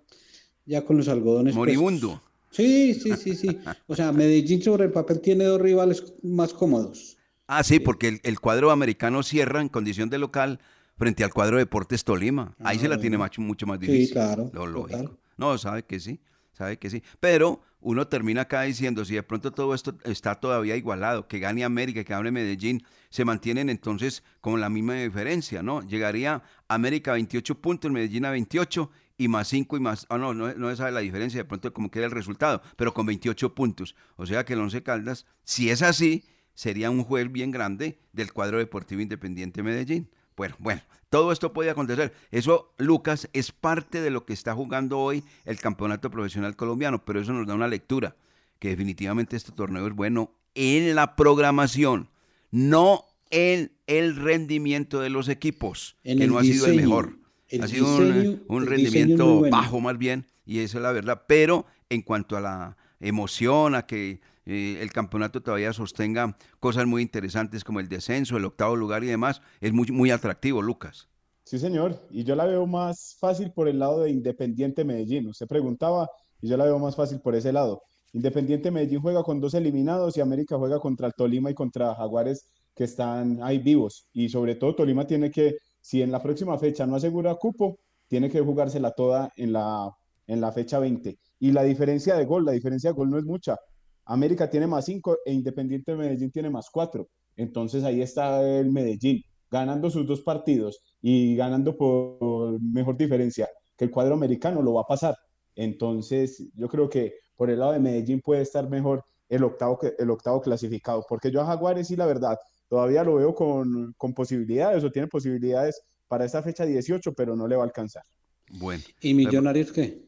Speaker 10: ya con los algodones. puestos.
Speaker 8: Moribundo.
Speaker 10: Sí, sí, sí, sí. O sea, Medellín sobre el papel tiene dos rivales más cómodos.
Speaker 8: Ah, sí, porque el, el cuadro americano cierra en condición de local frente al cuadro Deportes Tolima. Ahí
Speaker 10: Ah,
Speaker 8: se la tiene
Speaker 10: bueno.
Speaker 8: mucho, más
Speaker 10: Sí,
Speaker 8: difícil.
Speaker 10: claro,
Speaker 8: Lo lógico.
Speaker 10: total.
Speaker 8: No, sabe que sí, sabe que sí. Pero uno termina acá diciendo, si de pronto todo esto está todavía igualado, que gane América, que gane Medellín, se mantienen entonces con la misma diferencia, ¿no? Llegaría América a 28 puntos, Medellín a 28 y más 5 y más, ah, no, no, no se sabe la diferencia, de pronto como queda el resultado, pero con 28 puntos. O sea que el Once Caldas, si es así, sería un juez bien grande del cuadro deportivo independiente Medellín. Bueno, bueno, todo esto puede acontecer. Eso, Lucas, es parte de lo que está jugando hoy el campeonato profesional colombiano, pero eso nos da una lectura, que definitivamente este torneo es bueno en la programación, no en el rendimiento de los equipos,
Speaker 10: En
Speaker 8: que no ha sido el mejor.
Speaker 10: El
Speaker 8: ha sido un-
Speaker 10: diseño-
Speaker 8: rendimiento
Speaker 10: bueno.
Speaker 8: bajo más bien, y eso es la verdad. Pero en cuanto a la emoción, a que eh, el campeonato todavía sostenga cosas muy interesantes como el descenso, el octavo lugar y demás, es muy, muy atractivo, Lucas.
Speaker 12: Sí, señor. Y yo la veo más fácil por el lado de Independiente Medellín. Usted preguntaba y yo la veo más fácil por ese lado. Independiente Medellín juega con dos eliminados y América juega contra el Tolima y contra Jaguares que están ahí vivos. Y sobre todo Tolima tiene que, si en la próxima fecha no asegura cupo, tiene que jugársela toda en la, en la fecha 20. Y la diferencia de gol, la diferencia de gol no es mucha. América tiene más 5 e Independiente Medellín tiene más 4. Entonces ahí está el Medellín ganando sus dos partidos y ganando por mejor diferencia que el cuadro americano lo va a pasar. Entonces yo creo que por el lado de Medellín puede estar mejor el octavo, que- el octavo clasificado, porque yo a Jaguares sí la verdad todavía lo veo con, con posibilidades o tiene posibilidades para esta fecha 18, pero no le va a alcanzar.
Speaker 8: Bueno.
Speaker 10: ¿Y Millonarios qué?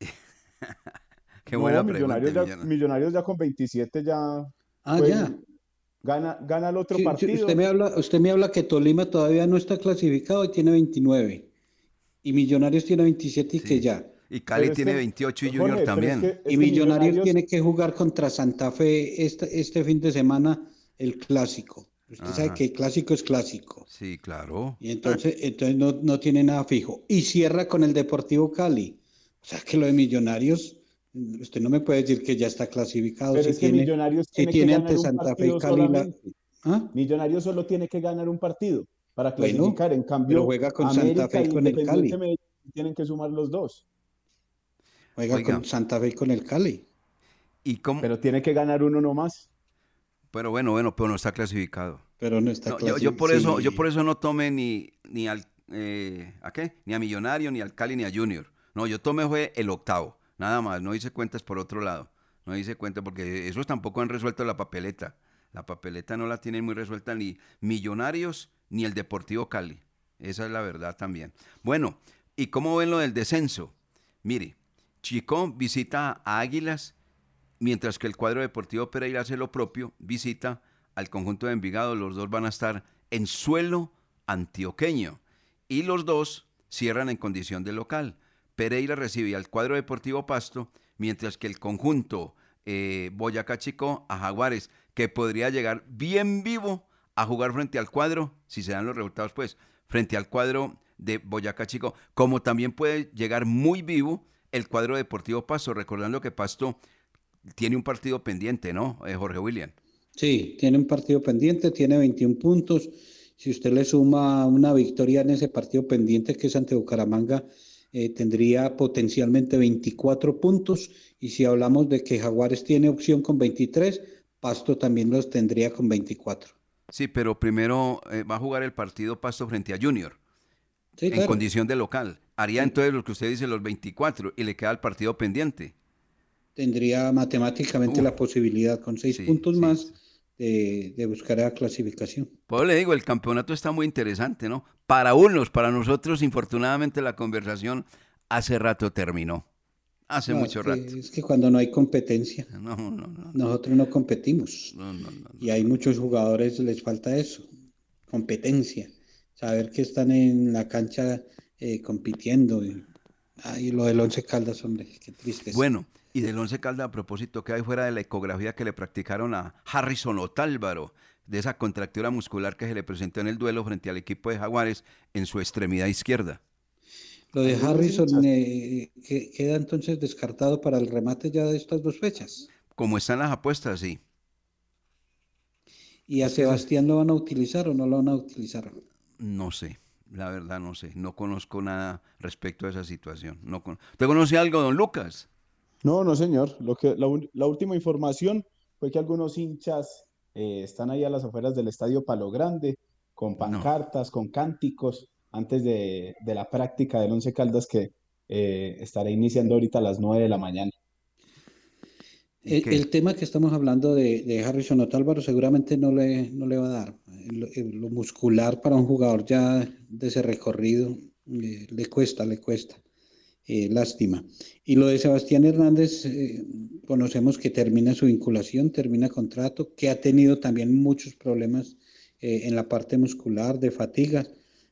Speaker 10: [LAUGHS]
Speaker 8: Qué
Speaker 12: No,
Speaker 8: buena pregunta,
Speaker 12: Millonarios ya,
Speaker 8: Millonarios.
Speaker 12: Ya con 27 ya
Speaker 10: Ah,
Speaker 12: pues,
Speaker 10: ya.
Speaker 12: Gana, gana el otro
Speaker 10: Sí,
Speaker 12: partido.
Speaker 10: usted me habla, usted me habla que Tolima todavía no está clasificado y tiene 29. Y Millonarios tiene 27 y que ya.
Speaker 8: Y Cali
Speaker 12: Pero es
Speaker 8: tiene
Speaker 12: que-
Speaker 8: 28 y
Speaker 12: Jorge,
Speaker 8: Junior
Speaker 12: es
Speaker 8: también.
Speaker 12: que-
Speaker 10: Y
Speaker 12: es
Speaker 10: Millonarios
Speaker 12: Millonarios-
Speaker 10: tiene que jugar contra Santa Fe este, este fin de semana el clásico. Usted sabe que el clásico es clásico.
Speaker 8: Sí, claro.
Speaker 10: Y entonces, entonces no, no tiene nada fijo. Y cierra con el Deportivo Cali. O sea que lo de Millonarios, usted no me puede decir que ya está clasificado.
Speaker 12: Pero
Speaker 10: si
Speaker 12: es que
Speaker 10: tiene,
Speaker 12: Millonarios
Speaker 10: si
Speaker 12: tiene,
Speaker 10: tiene
Speaker 12: que
Speaker 10: ante Santa Fe y Cali la-. ¿Ah?
Speaker 12: Millonarios solo tiene que ganar un partido para
Speaker 10: Bueno,
Speaker 12: clasificar. en cambio,
Speaker 10: pero juega con Santa Fe y
Speaker 12: e
Speaker 10: con el
Speaker 12: Independiente
Speaker 10: Cali.
Speaker 12: Medellín tienen que sumar los dos.
Speaker 10: Juega
Speaker 8: Oiga.
Speaker 10: con Santa Fe y con el Cali.
Speaker 8: ¿Y cómo?
Speaker 12: Pero tiene que ganar uno nomás.
Speaker 8: Pero bueno, bueno, pero no está clasificado.
Speaker 10: Pero no está
Speaker 8: No, yo, yo por
Speaker 10: clasificado.
Speaker 8: eso, yo por eso no tomé ni, ni al eh, ¿a qué? Ni a Millonario, ni al Cali, ni a Junior. No, yo tomé fue el octavo, nada más, no hice cuentas por otro lado. No hice cuentas porque esos tampoco han resuelto la papeleta. La papeleta no la tienen muy resuelta ni Millonarios ni el Deportivo Cali. Esa es la verdad también. Bueno, ¿y cómo ven lo del descenso? Mire, Chico visita a Águilas, mientras que el cuadro deportivo Pereira hace lo propio, visita al conjunto de Envigado. Los dos van a estar en suelo antioqueño y los dos cierran en condición de local. Pereira recibe al cuadro deportivo Pasto, mientras que el conjunto eh, Boyacá Chico a Jaguares, que podría llegar bien vivo a jugar frente al cuadro, si se dan los resultados, pues, frente al cuadro de Boyacá Chico, como también puede llegar muy vivo el cuadro deportivo Pasto, recordando que Pasto tiene un partido pendiente, ¿no, eh, Jorge William?
Speaker 10: Sí, tiene un partido pendiente, tiene 21 puntos. Si usted le suma una victoria en ese partido pendiente que es ante Bucaramanga, eh, tendría potencialmente 24 puntos. Y si hablamos de que Jaguares tiene opción con 23, Pasto también los tendría con 24.
Speaker 8: Sí, pero primero eh, va a jugar el partido Pasto frente a Junior,
Speaker 10: Sí,
Speaker 8: en
Speaker 10: claro.
Speaker 8: condición de local. Haría entonces lo que usted dice, los 24, y le queda el partido pendiente.
Speaker 10: Tendría matemáticamente la posibilidad con seis
Speaker 8: Sí,
Speaker 10: puntos más de, de buscar la clasificación.
Speaker 8: Pues le digo, el campeonato está muy interesante, ¿no? Para unos, para nosotros, infortunadamente la conversación hace rato terminó. Hace
Speaker 10: No,
Speaker 8: mucho
Speaker 10: es que-
Speaker 8: rato.
Speaker 10: Es que cuando no hay competencia,
Speaker 8: No, no, no.
Speaker 10: nosotros no competimos.
Speaker 8: No, no, no.
Speaker 10: Y hay muchos jugadores, les falta eso, competencia, saber que están en la cancha eh, compitiendo. Y, ay, lo del Once Caldas, hombre, qué triste.
Speaker 8: Bueno, y del Once Caldas a propósito, ¿qué hay fuera de la ecografía que le practicaron a Harrison Otálvaro? De esa contractura muscular que se le presentó en el duelo frente al equipo de Jaguares en su extremidad izquierda.
Speaker 10: Lo de Harrison eh, que- queda entonces descartado para el remate ya de estas dos fechas.
Speaker 8: Como están las apuestas, sí.
Speaker 10: ¿Y a Sebastián lo van a utilizar o no lo van a utilizar?
Speaker 8: No sé, la verdad no sé. No conozco nada respecto a esa situación. No con... ¿Usted conoce algo, don Lucas?
Speaker 12: No, no, señor. Lo que, la, la última información fue que algunos hinchas eh, están ahí a las afueras del Estadio Palo Grande con pancartas, con cánticos, antes de, de la práctica del Once Caldas que eh, estará iniciando ahorita a las 9 de la mañana.
Speaker 10: El, el tema que estamos hablando de, de Harrison Otálvaro seguramente no le, no le va a dar. Lo, eh, lo muscular para un jugador ya de ese recorrido eh, le cuesta, le cuesta. Eh, lástima. Y lo de Sebastián Hernández, eh, conocemos que termina su vinculación, termina contrato, que ha tenido también muchos problemas eh, en la parte muscular, de fatiga.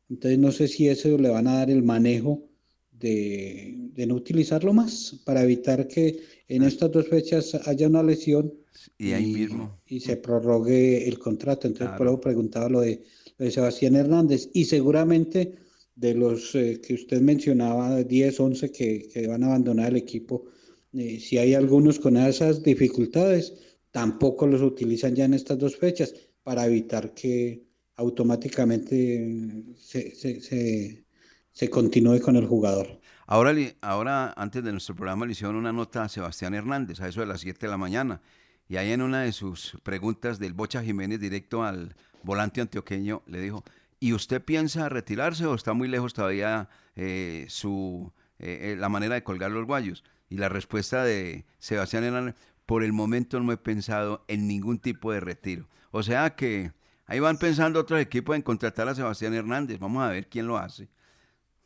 Speaker 10: Entonces no sé si eso le van a dar el manejo de, de no utilizarlo más para evitar que en estas dos fechas haya una lesión
Speaker 8: Y ahí mismo.
Speaker 10: y se prorrogue el contrato. Entonces, por
Speaker 8: Claro.
Speaker 10: eso preguntaba lo de, lo de Sebastián Hernández. Y seguramente de los eh, que usted mencionaba, 10, 11 que, que van a abandonar el equipo, eh, si hay algunos con esas dificultades, tampoco los utilizan ya en estas dos fechas para evitar que automáticamente se, se, se, continúe con el jugador.
Speaker 8: Ahora, ahora, antes de nuestro programa, le hicieron una nota a Sebastián Hernández, a eso de las 7 de la mañana. Y ahí en una de sus preguntas del Bocha Jiménez, directo al volante antioqueño, le dijo, ¿y usted piensa retirarse o está muy lejos todavía eh, su, eh, eh, la manera de colgar los guayos? Y la respuesta de Sebastián Hernández, por el momento no he pensado en ningún tipo de retiro. O sea que ahí van pensando otros equipos en contratar a Sebastián Hernández. Vamos a ver quién lo hace.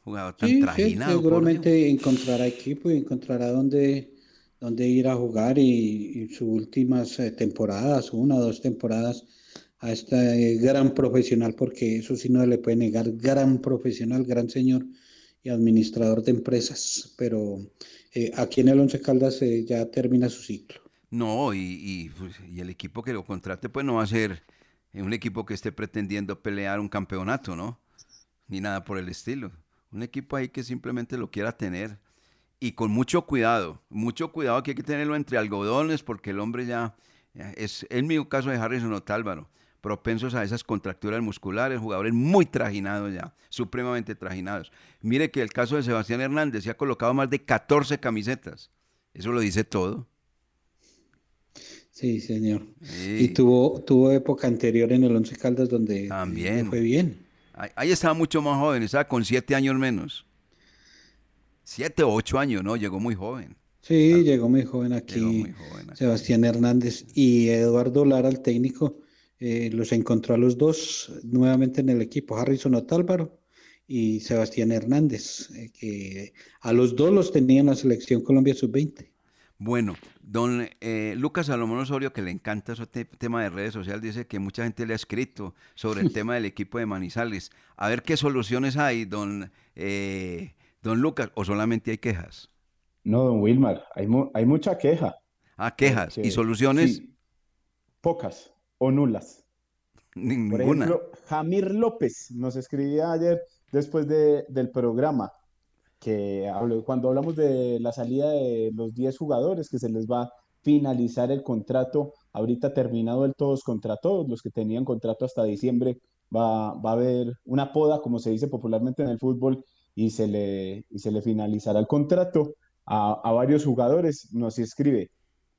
Speaker 8: Jugador tan
Speaker 10: Sí, sí,
Speaker 8: trajinado. Dios.
Speaker 10: seguramente encontrará equipo y encontrará dónde, dónde ir a jugar y, y sus últimas eh, temporadas, una o dos temporadas, a este eh, gran profesional, porque eso sí no le puede negar, gran profesional, gran señor y administrador de empresas, pero eh, aquí en el Once Caldas eh, ya termina su ciclo.
Speaker 8: No, y, y, pues, el equipo que lo contrate, pues no va a ser eh, un equipo que esté pretendiendo pelear un campeonato, ¿no? Ni nada por el estilo. Un equipo ahí que simplemente lo quiera tener. Y con mucho cuidado, mucho cuidado que hay que tenerlo entre algodones, porque el hombre ya, ya es el mismo caso de Harrison Otálvaro, propensos a esas contracturas musculares, jugadores muy trajinados ya, supremamente trajinados. Mire que el caso de Sebastián Hernández se ha colocado más de 14 camisetas. Eso lo dice todo.
Speaker 10: Sí, señor.
Speaker 8: Sí.
Speaker 10: Y tuvo, tuvo época anterior en el Once Caldas donde
Speaker 8: También.
Speaker 10: fue bien.
Speaker 8: Ahí, ahí estaba mucho más joven, estaba con siete años menos. Siete o ocho años, ¿no? Llegó muy joven.
Speaker 10: Sí, llegó muy joven aquí
Speaker 8: Llegó muy joven aquí.
Speaker 10: Sebastián Hernández y Eduardo Lara, el técnico, eh, los encontró a los dos nuevamente en el equipo, Harrison Otálvaro y Sebastián Hernández, eh, que a los dos los tenía en la selección Colombia sub-20.
Speaker 8: Bueno, don eh, Lucas Salomón Osorio, que le encanta ese te- tema de redes sociales, dice que mucha gente le ha escrito sobre el [LAUGHS] tema del equipo de Manizales. A ver qué soluciones hay, don, eh, don Lucas, o solamente hay quejas.
Speaker 12: No, don Wilmar, hay, mu- hay mucha queja.
Speaker 8: Ah, quejas.
Speaker 12: Porque-
Speaker 8: ¿Y soluciones?
Speaker 12: sí, pocas o nulas. Por
Speaker 8: Ninguna.
Speaker 12: ejemplo, Jamir López nos escribía ayer después de- del programa que habló- cuando hablamos de la salida de los 10 jugadores que se les va a finalizar el contrato, ahorita terminado el todos contra todos, los que tenían contrato hasta diciembre, va, va a haber una poda, como se dice popularmente en el fútbol, y se le, y se le finalizará el contrato a, a varios jugadores. Nos escribe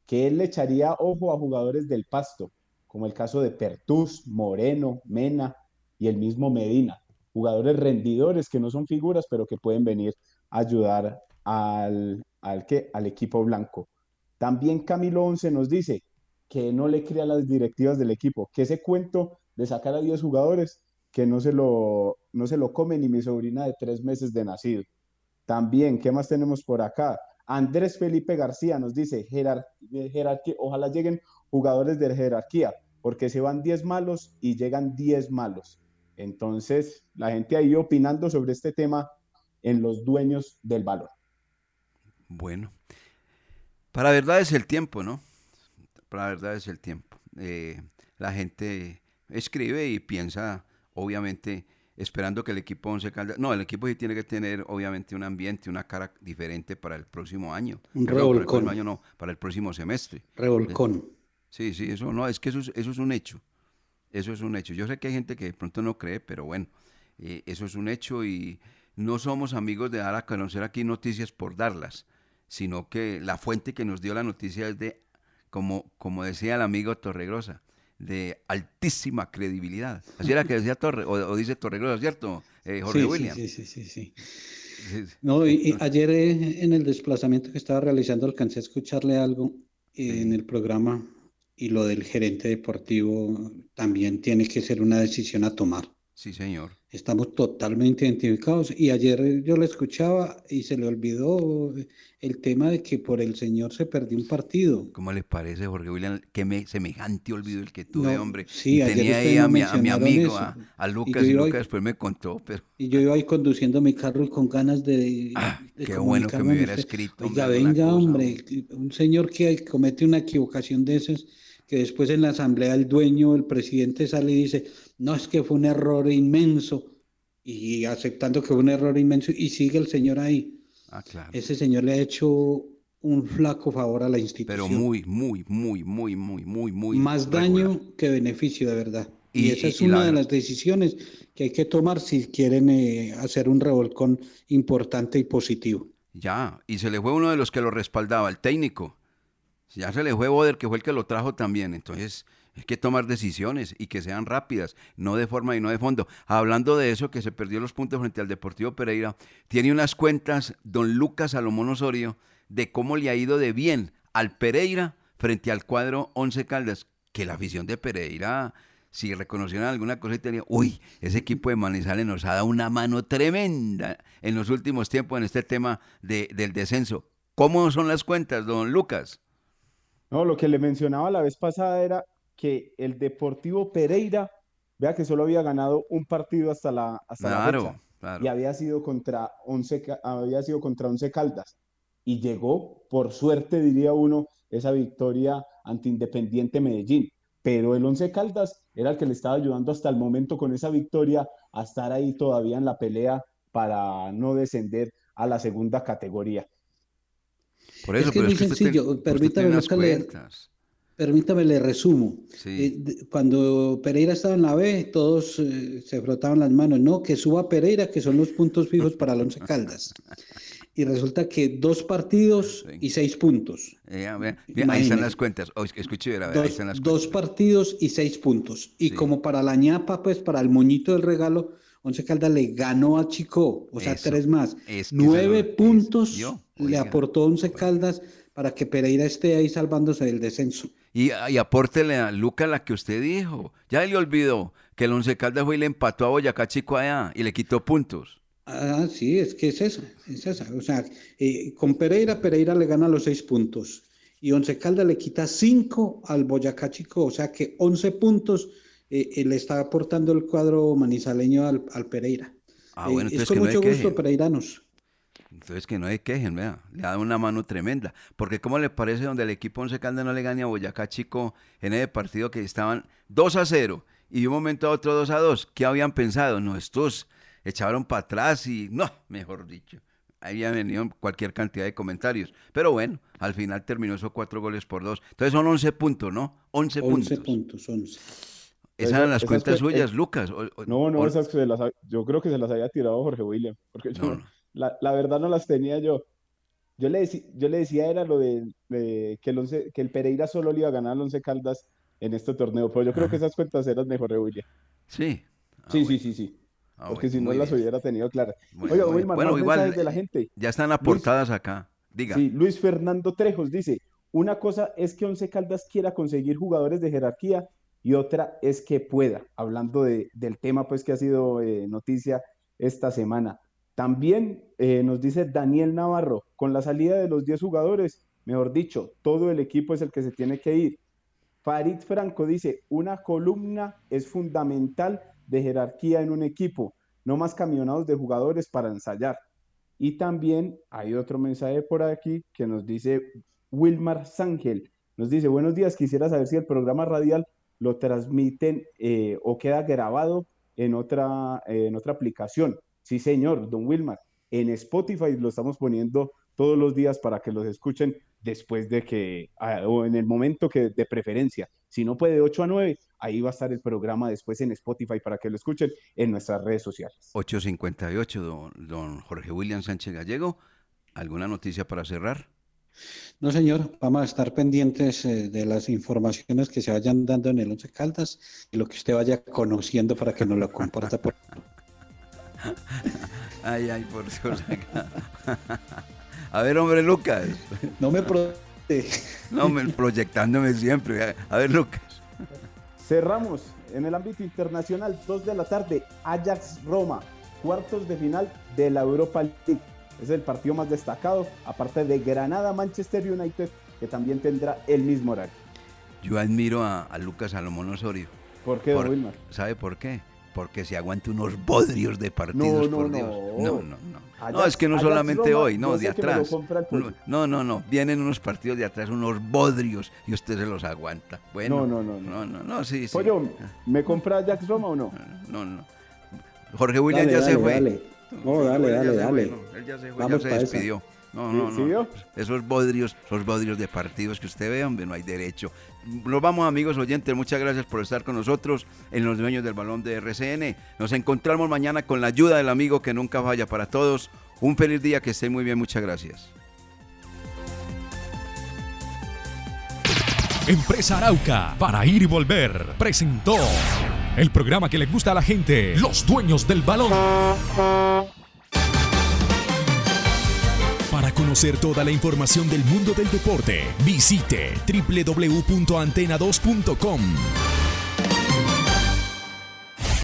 Speaker 12: que él le echaría ojo a jugadores del Pasto, como el caso de Pertús, Moreno, Mena y el mismo Medina. Jugadores rendidores que no son figuras, pero que pueden venir a ayudar al, al, al equipo blanco. También Camilo Once nos dice que no le crea las directivas del equipo, que ese cuento de sacar a 10 jugadores, que no se lo, no se lo come ni mi sobrina de tres meses de nacido. También, ¿qué más tenemos por acá? Andrés Felipe García nos dice, "Jerar- ojalá lleguen jugadores de jerarquía, porque se van 10 malos y llegan 10 malos. Entonces, la gente ahí opinando sobre este tema en los dueños del balón.
Speaker 8: Bueno, para la verdad es el tiempo, ¿no? Para la verdad es el tiempo. Eh, la gente escribe y piensa, obviamente, esperando que el equipo Once Caldas... No, el equipo sí tiene que tener, obviamente, un ambiente, una cara diferente para el próximo año.
Speaker 10: Un
Speaker 8: Perdón, para el
Speaker 10: revolcón.
Speaker 8: próximo año no, para el próximo semestre.
Speaker 10: Revolcón.
Speaker 8: Sí, sí, eso no, es que eso es, eso es un hecho. Eso es un hecho. Yo sé que hay gente que de pronto no cree, pero bueno, eh, eso es un hecho y no somos amigos de dar a conocer aquí noticias por darlas, sino que la fuente que nos dio la noticia es de, como, como decía el amigo Torregrosa, de altísima credibilidad. Así era que decía Torre, o, o dice Torregrosa, ¿cierto, eh, Jorge
Speaker 10: Sí,
Speaker 8: William?
Speaker 10: sí, sí, sí, sí.
Speaker 8: Sí,
Speaker 10: No, y, y ayer eh, en el desplazamiento que estaba realizando alcancé a escucharle algo eh, en el programa y lo del gerente deportivo también tiene que ser una decisión a tomar.
Speaker 8: Sí, señor.
Speaker 10: Estamos totalmente identificados y ayer yo le escuchaba y se le olvidó el tema de que por el señor se perdió un partido.
Speaker 8: ¿Cómo les parece, Jorge William? Que me, semejante olvido el que tuve,
Speaker 10: No,
Speaker 8: hombre.
Speaker 10: sí,
Speaker 8: y
Speaker 10: ayer
Speaker 8: tenía ahí
Speaker 10: no
Speaker 8: a mi, a mi amigo, a, a
Speaker 10: Y
Speaker 8: Lucas, y
Speaker 10: iba
Speaker 8: Lucas
Speaker 10: ahí-
Speaker 8: después me contó, pero
Speaker 10: Y yo iba ahí conduciendo mi carro y con ganas de, de
Speaker 8: Ah, qué bueno que me hubiera escrito,
Speaker 10: Oiga,
Speaker 8: hombre,
Speaker 10: venga,
Speaker 8: cosa,
Speaker 10: hombre, un señor que comete una equivocación de esas, que después en la asamblea el dueño, el presidente sale y dice, no, es que fue un error inmenso, y aceptando que fue un error inmenso, y sigue el señor ahí.
Speaker 8: Ah, claro.
Speaker 10: Ese señor le ha hecho un flaco favor a la
Speaker 8: Pero
Speaker 10: institución.
Speaker 8: muy, muy, muy, muy, muy, muy, muy.
Speaker 10: Más
Speaker 8: regular.
Speaker 10: daño que beneficio, de verdad. Y,
Speaker 8: Y-
Speaker 10: esa es
Speaker 8: y
Speaker 10: una
Speaker 8: la-
Speaker 10: de las decisiones que hay que tomar si quieren eh, hacer un revolcón importante y positivo.
Speaker 8: Ya, y se le fue uno de los que lo respaldaba, el técnico. Ya se le fue Boder, que fue el que lo trajo también. Entonces, hay que tomar decisiones y que sean rápidas, no de forma y no de fondo. Hablando de eso, que se perdió los puntos frente al Deportivo Pereira, tiene unas cuentas don Lucas Salomón Osorio de cómo le ha ido de bien al Pereira frente al cuadro Once Caldas, que la afición de Pereira, si reconocieron alguna cosa y tenía, uy, ese equipo de Manizales nos ha dado una mano tremenda en los últimos tiempos en este tema de- del descenso. ¿Cómo son las cuentas, don Lucas?
Speaker 12: No, lo que le mencionaba la vez pasada era que el Deportivo Pereira, vea que solo había ganado un partido hasta la, hasta la
Speaker 8: Claro,
Speaker 12: fecha,
Speaker 8: claro.
Speaker 12: y había sido contra Once, había sido contra Once Caldas. Y llegó, por suerte, diría uno, esa victoria ante Independiente Medellín. Pero el Once Caldas era el que le estaba ayudando hasta el momento con esa victoria a estar ahí todavía en la pelea para no descender a la segunda categoría.
Speaker 8: Por
Speaker 10: Es
Speaker 8: eso,
Speaker 10: que es
Speaker 8: pero
Speaker 10: muy
Speaker 8: es que usted
Speaker 10: sencillo,
Speaker 8: usted
Speaker 10: permítame,
Speaker 8: cuentas.
Speaker 10: Permítame, le resumo.
Speaker 8: Sí.
Speaker 10: Eh, cuando Pereira estaba en la B, todos eh, se frotaban las manos, no, que suba Pereira, que son los puntos fijos para el Once Caldas. [LAUGHS] Y resulta que dos partidos y seis puntos.
Speaker 8: Eh, a ver, bien, ahí están las cuentas. Oh, escuche, ver, a ver, ahí
Speaker 10: Dos,
Speaker 8: están las
Speaker 10: dos partidos y seis puntos. Y como para la ñapa, pues para el moñito del regalo, Once Caldas le ganó a Chico, o sea,
Speaker 8: Eso,
Speaker 10: tres más.
Speaker 8: es que
Speaker 10: Nueve
Speaker 8: lo-
Speaker 10: puntos
Speaker 8: yo,
Speaker 10: le aportó Once Caldas para que Pereira esté ahí salvándose del descenso.
Speaker 8: Y, y apórtele a Lucas la que usted dijo. Ya le olvidó que el Once Caldas fue y le empató a Boyacá Chico allá y le quitó puntos.
Speaker 10: Ah, sí, es que es esa, es esa. O sea, eh, con Pereira, Pereira le gana los seis puntos. Y Once Caldas le quita cinco al Boyacá Chico. O sea que 11 puntos eh, eh, le está aportando el cuadro manizaleño al, al Pereira.
Speaker 8: Ah,
Speaker 10: Eh,
Speaker 8: bueno,
Speaker 10: es
Speaker 8: entonces
Speaker 10: con
Speaker 8: que no
Speaker 10: mucho gusto,
Speaker 8: quejen.
Speaker 10: pereiranos.
Speaker 8: Entonces que no se quejen, vea. Le ha dado una mano tremenda. Porque ¿cómo le parece donde el equipo Once Caldas no le gane a Boyacá Chico en ese partido que estaban 2 a 0 y de un momento a otro 2 a 2? ¿Qué habían pensado? No, estos echaron para atrás y no, mejor dicho. Ahí había venido cualquier cantidad de comentarios. Pero bueno, al final terminó esos cuatro goles por dos. Entonces son 11 puntos, ¿no? 11,
Speaker 10: 11
Speaker 8: puntos.
Speaker 10: puntos, 11.
Speaker 8: Esas eran las
Speaker 12: Esas
Speaker 8: cuentas
Speaker 12: cue-
Speaker 8: suyas,
Speaker 12: eh,
Speaker 8: Lucas. o- o-
Speaker 12: No, no,
Speaker 8: o-
Speaker 12: esas que se las, yo creo que se las había tirado Jorge William, porque yo,
Speaker 8: No, no.
Speaker 12: La, la verdad no las tenía yo. Yo le, deci- yo le decía era lo de, de que, el once- que el Pereira solo le iba a ganar al Once Caldas en este torneo, pero yo creo que esas cuentas eran de Jorge William.
Speaker 8: Sí.
Speaker 12: Sí, sí, sí, sí.
Speaker 8: Ah,
Speaker 12: Porque
Speaker 8: bueno,
Speaker 12: si no las
Speaker 8: bien.
Speaker 12: hubiera tenido claras.
Speaker 8: Bueno,
Speaker 12: Oiga, Wilmar,
Speaker 8: bueno, igual,
Speaker 12: mensajes de la
Speaker 8: eh,
Speaker 12: gente.
Speaker 8: Ya están
Speaker 12: Luis-
Speaker 8: aportadas acá. Diga.
Speaker 12: Sí, Luis Fernando Trejos dice, una cosa es que Once Caldas quiera conseguir jugadores de jerarquía y otra es que pueda, hablando de- del tema pues que ha sido eh, noticia esta semana. También eh, nos dice Daniel Navarro, con la salida de los 10 jugadores, mejor dicho, todo el equipo es el que se tiene que ir. Farid Franco dice, una columna es fundamental de jerarquía en un equipo, no más camionados de jugadores para ensayar. Y también hay otro mensaje por aquí que nos dice Wilmar Sángel. Nos dice, buenos días, quisiera saber si el programa radial lo transmiten eh, o queda grabado en otra, en otra aplicación. Sí, señor, don Wilmar. En Spotify lo estamos poniendo todos los días para que los escuchen después de que, ah, o en el momento que de preferencia. Si no puede 8 a 9, ahí va a estar el programa después en Spotify para que lo escuchen en nuestras redes sociales.
Speaker 8: 858, don, don Jorge William Sánchez Gallego. ¿Alguna noticia para cerrar?
Speaker 10: No, señor, vamos a estar pendientes eh, de las informaciones que se vayan dando en el Once Caldas y lo que usted vaya conociendo para que nos lo comparta por... [LAUGHS]
Speaker 8: Ay, ay, por Dios. [LAUGHS] A ver, hombre, Lucas.
Speaker 10: No me pro...
Speaker 8: No, me proyectándome siempre. A ver, Lucas.
Speaker 12: Cerramos en el ámbito internacional, 2 de la tarde, Ajax Roma, cuartos de final de la Europa League. Es el partido más destacado, aparte de Granada Manchester United, que también tendrá el mismo horario.
Speaker 8: Yo admiro a, a Lucas Salomón Osorio.
Speaker 12: ¿Por qué, don Wilmar?
Speaker 8: ¿Sabe por qué? Porque se aguanta unos bodrios de partidos,
Speaker 12: No, no,
Speaker 8: por
Speaker 12: no.
Speaker 8: Dios. No, no, no. no, es que no solamente
Speaker 12: Roma,
Speaker 8: hoy, no, de atrás. No, no, no. Vienen unos partidos de atrás, unos bodrios, y usted se los aguanta. Bueno,
Speaker 12: No, no, no,
Speaker 8: no, no, no, sí, sí.
Speaker 12: Pollo, ¿me compra Ajax Roma o no?
Speaker 8: No, no. Jorge William
Speaker 10: Dale,
Speaker 8: ya se fue.
Speaker 10: dale. No, dale,
Speaker 8: William
Speaker 10: dale, dale.
Speaker 8: fue, no, Él ya se fue, ya se
Speaker 10: esa.
Speaker 8: despidió. No,
Speaker 12: ¿Sí-
Speaker 8: no, no. Esos bodrios, esos bodrios de partidos que usted ve, hombre, no hay derecho. Nos vamos, amigos oyentes. Muchas gracias por estar con nosotros en Los Dueños del Balón de RCN. Nos encontramos mañana con la ayuda del amigo que nunca falla para todos. Un feliz día, que estén muy bien. Muchas gracias.
Speaker 4: Empresa Arauca, para ir y volver, presentó el programa que le gusta a la gente, los dueños del balón.
Speaker 19: Para conocer toda la información del mundo del deporte, visite www.antena2.com.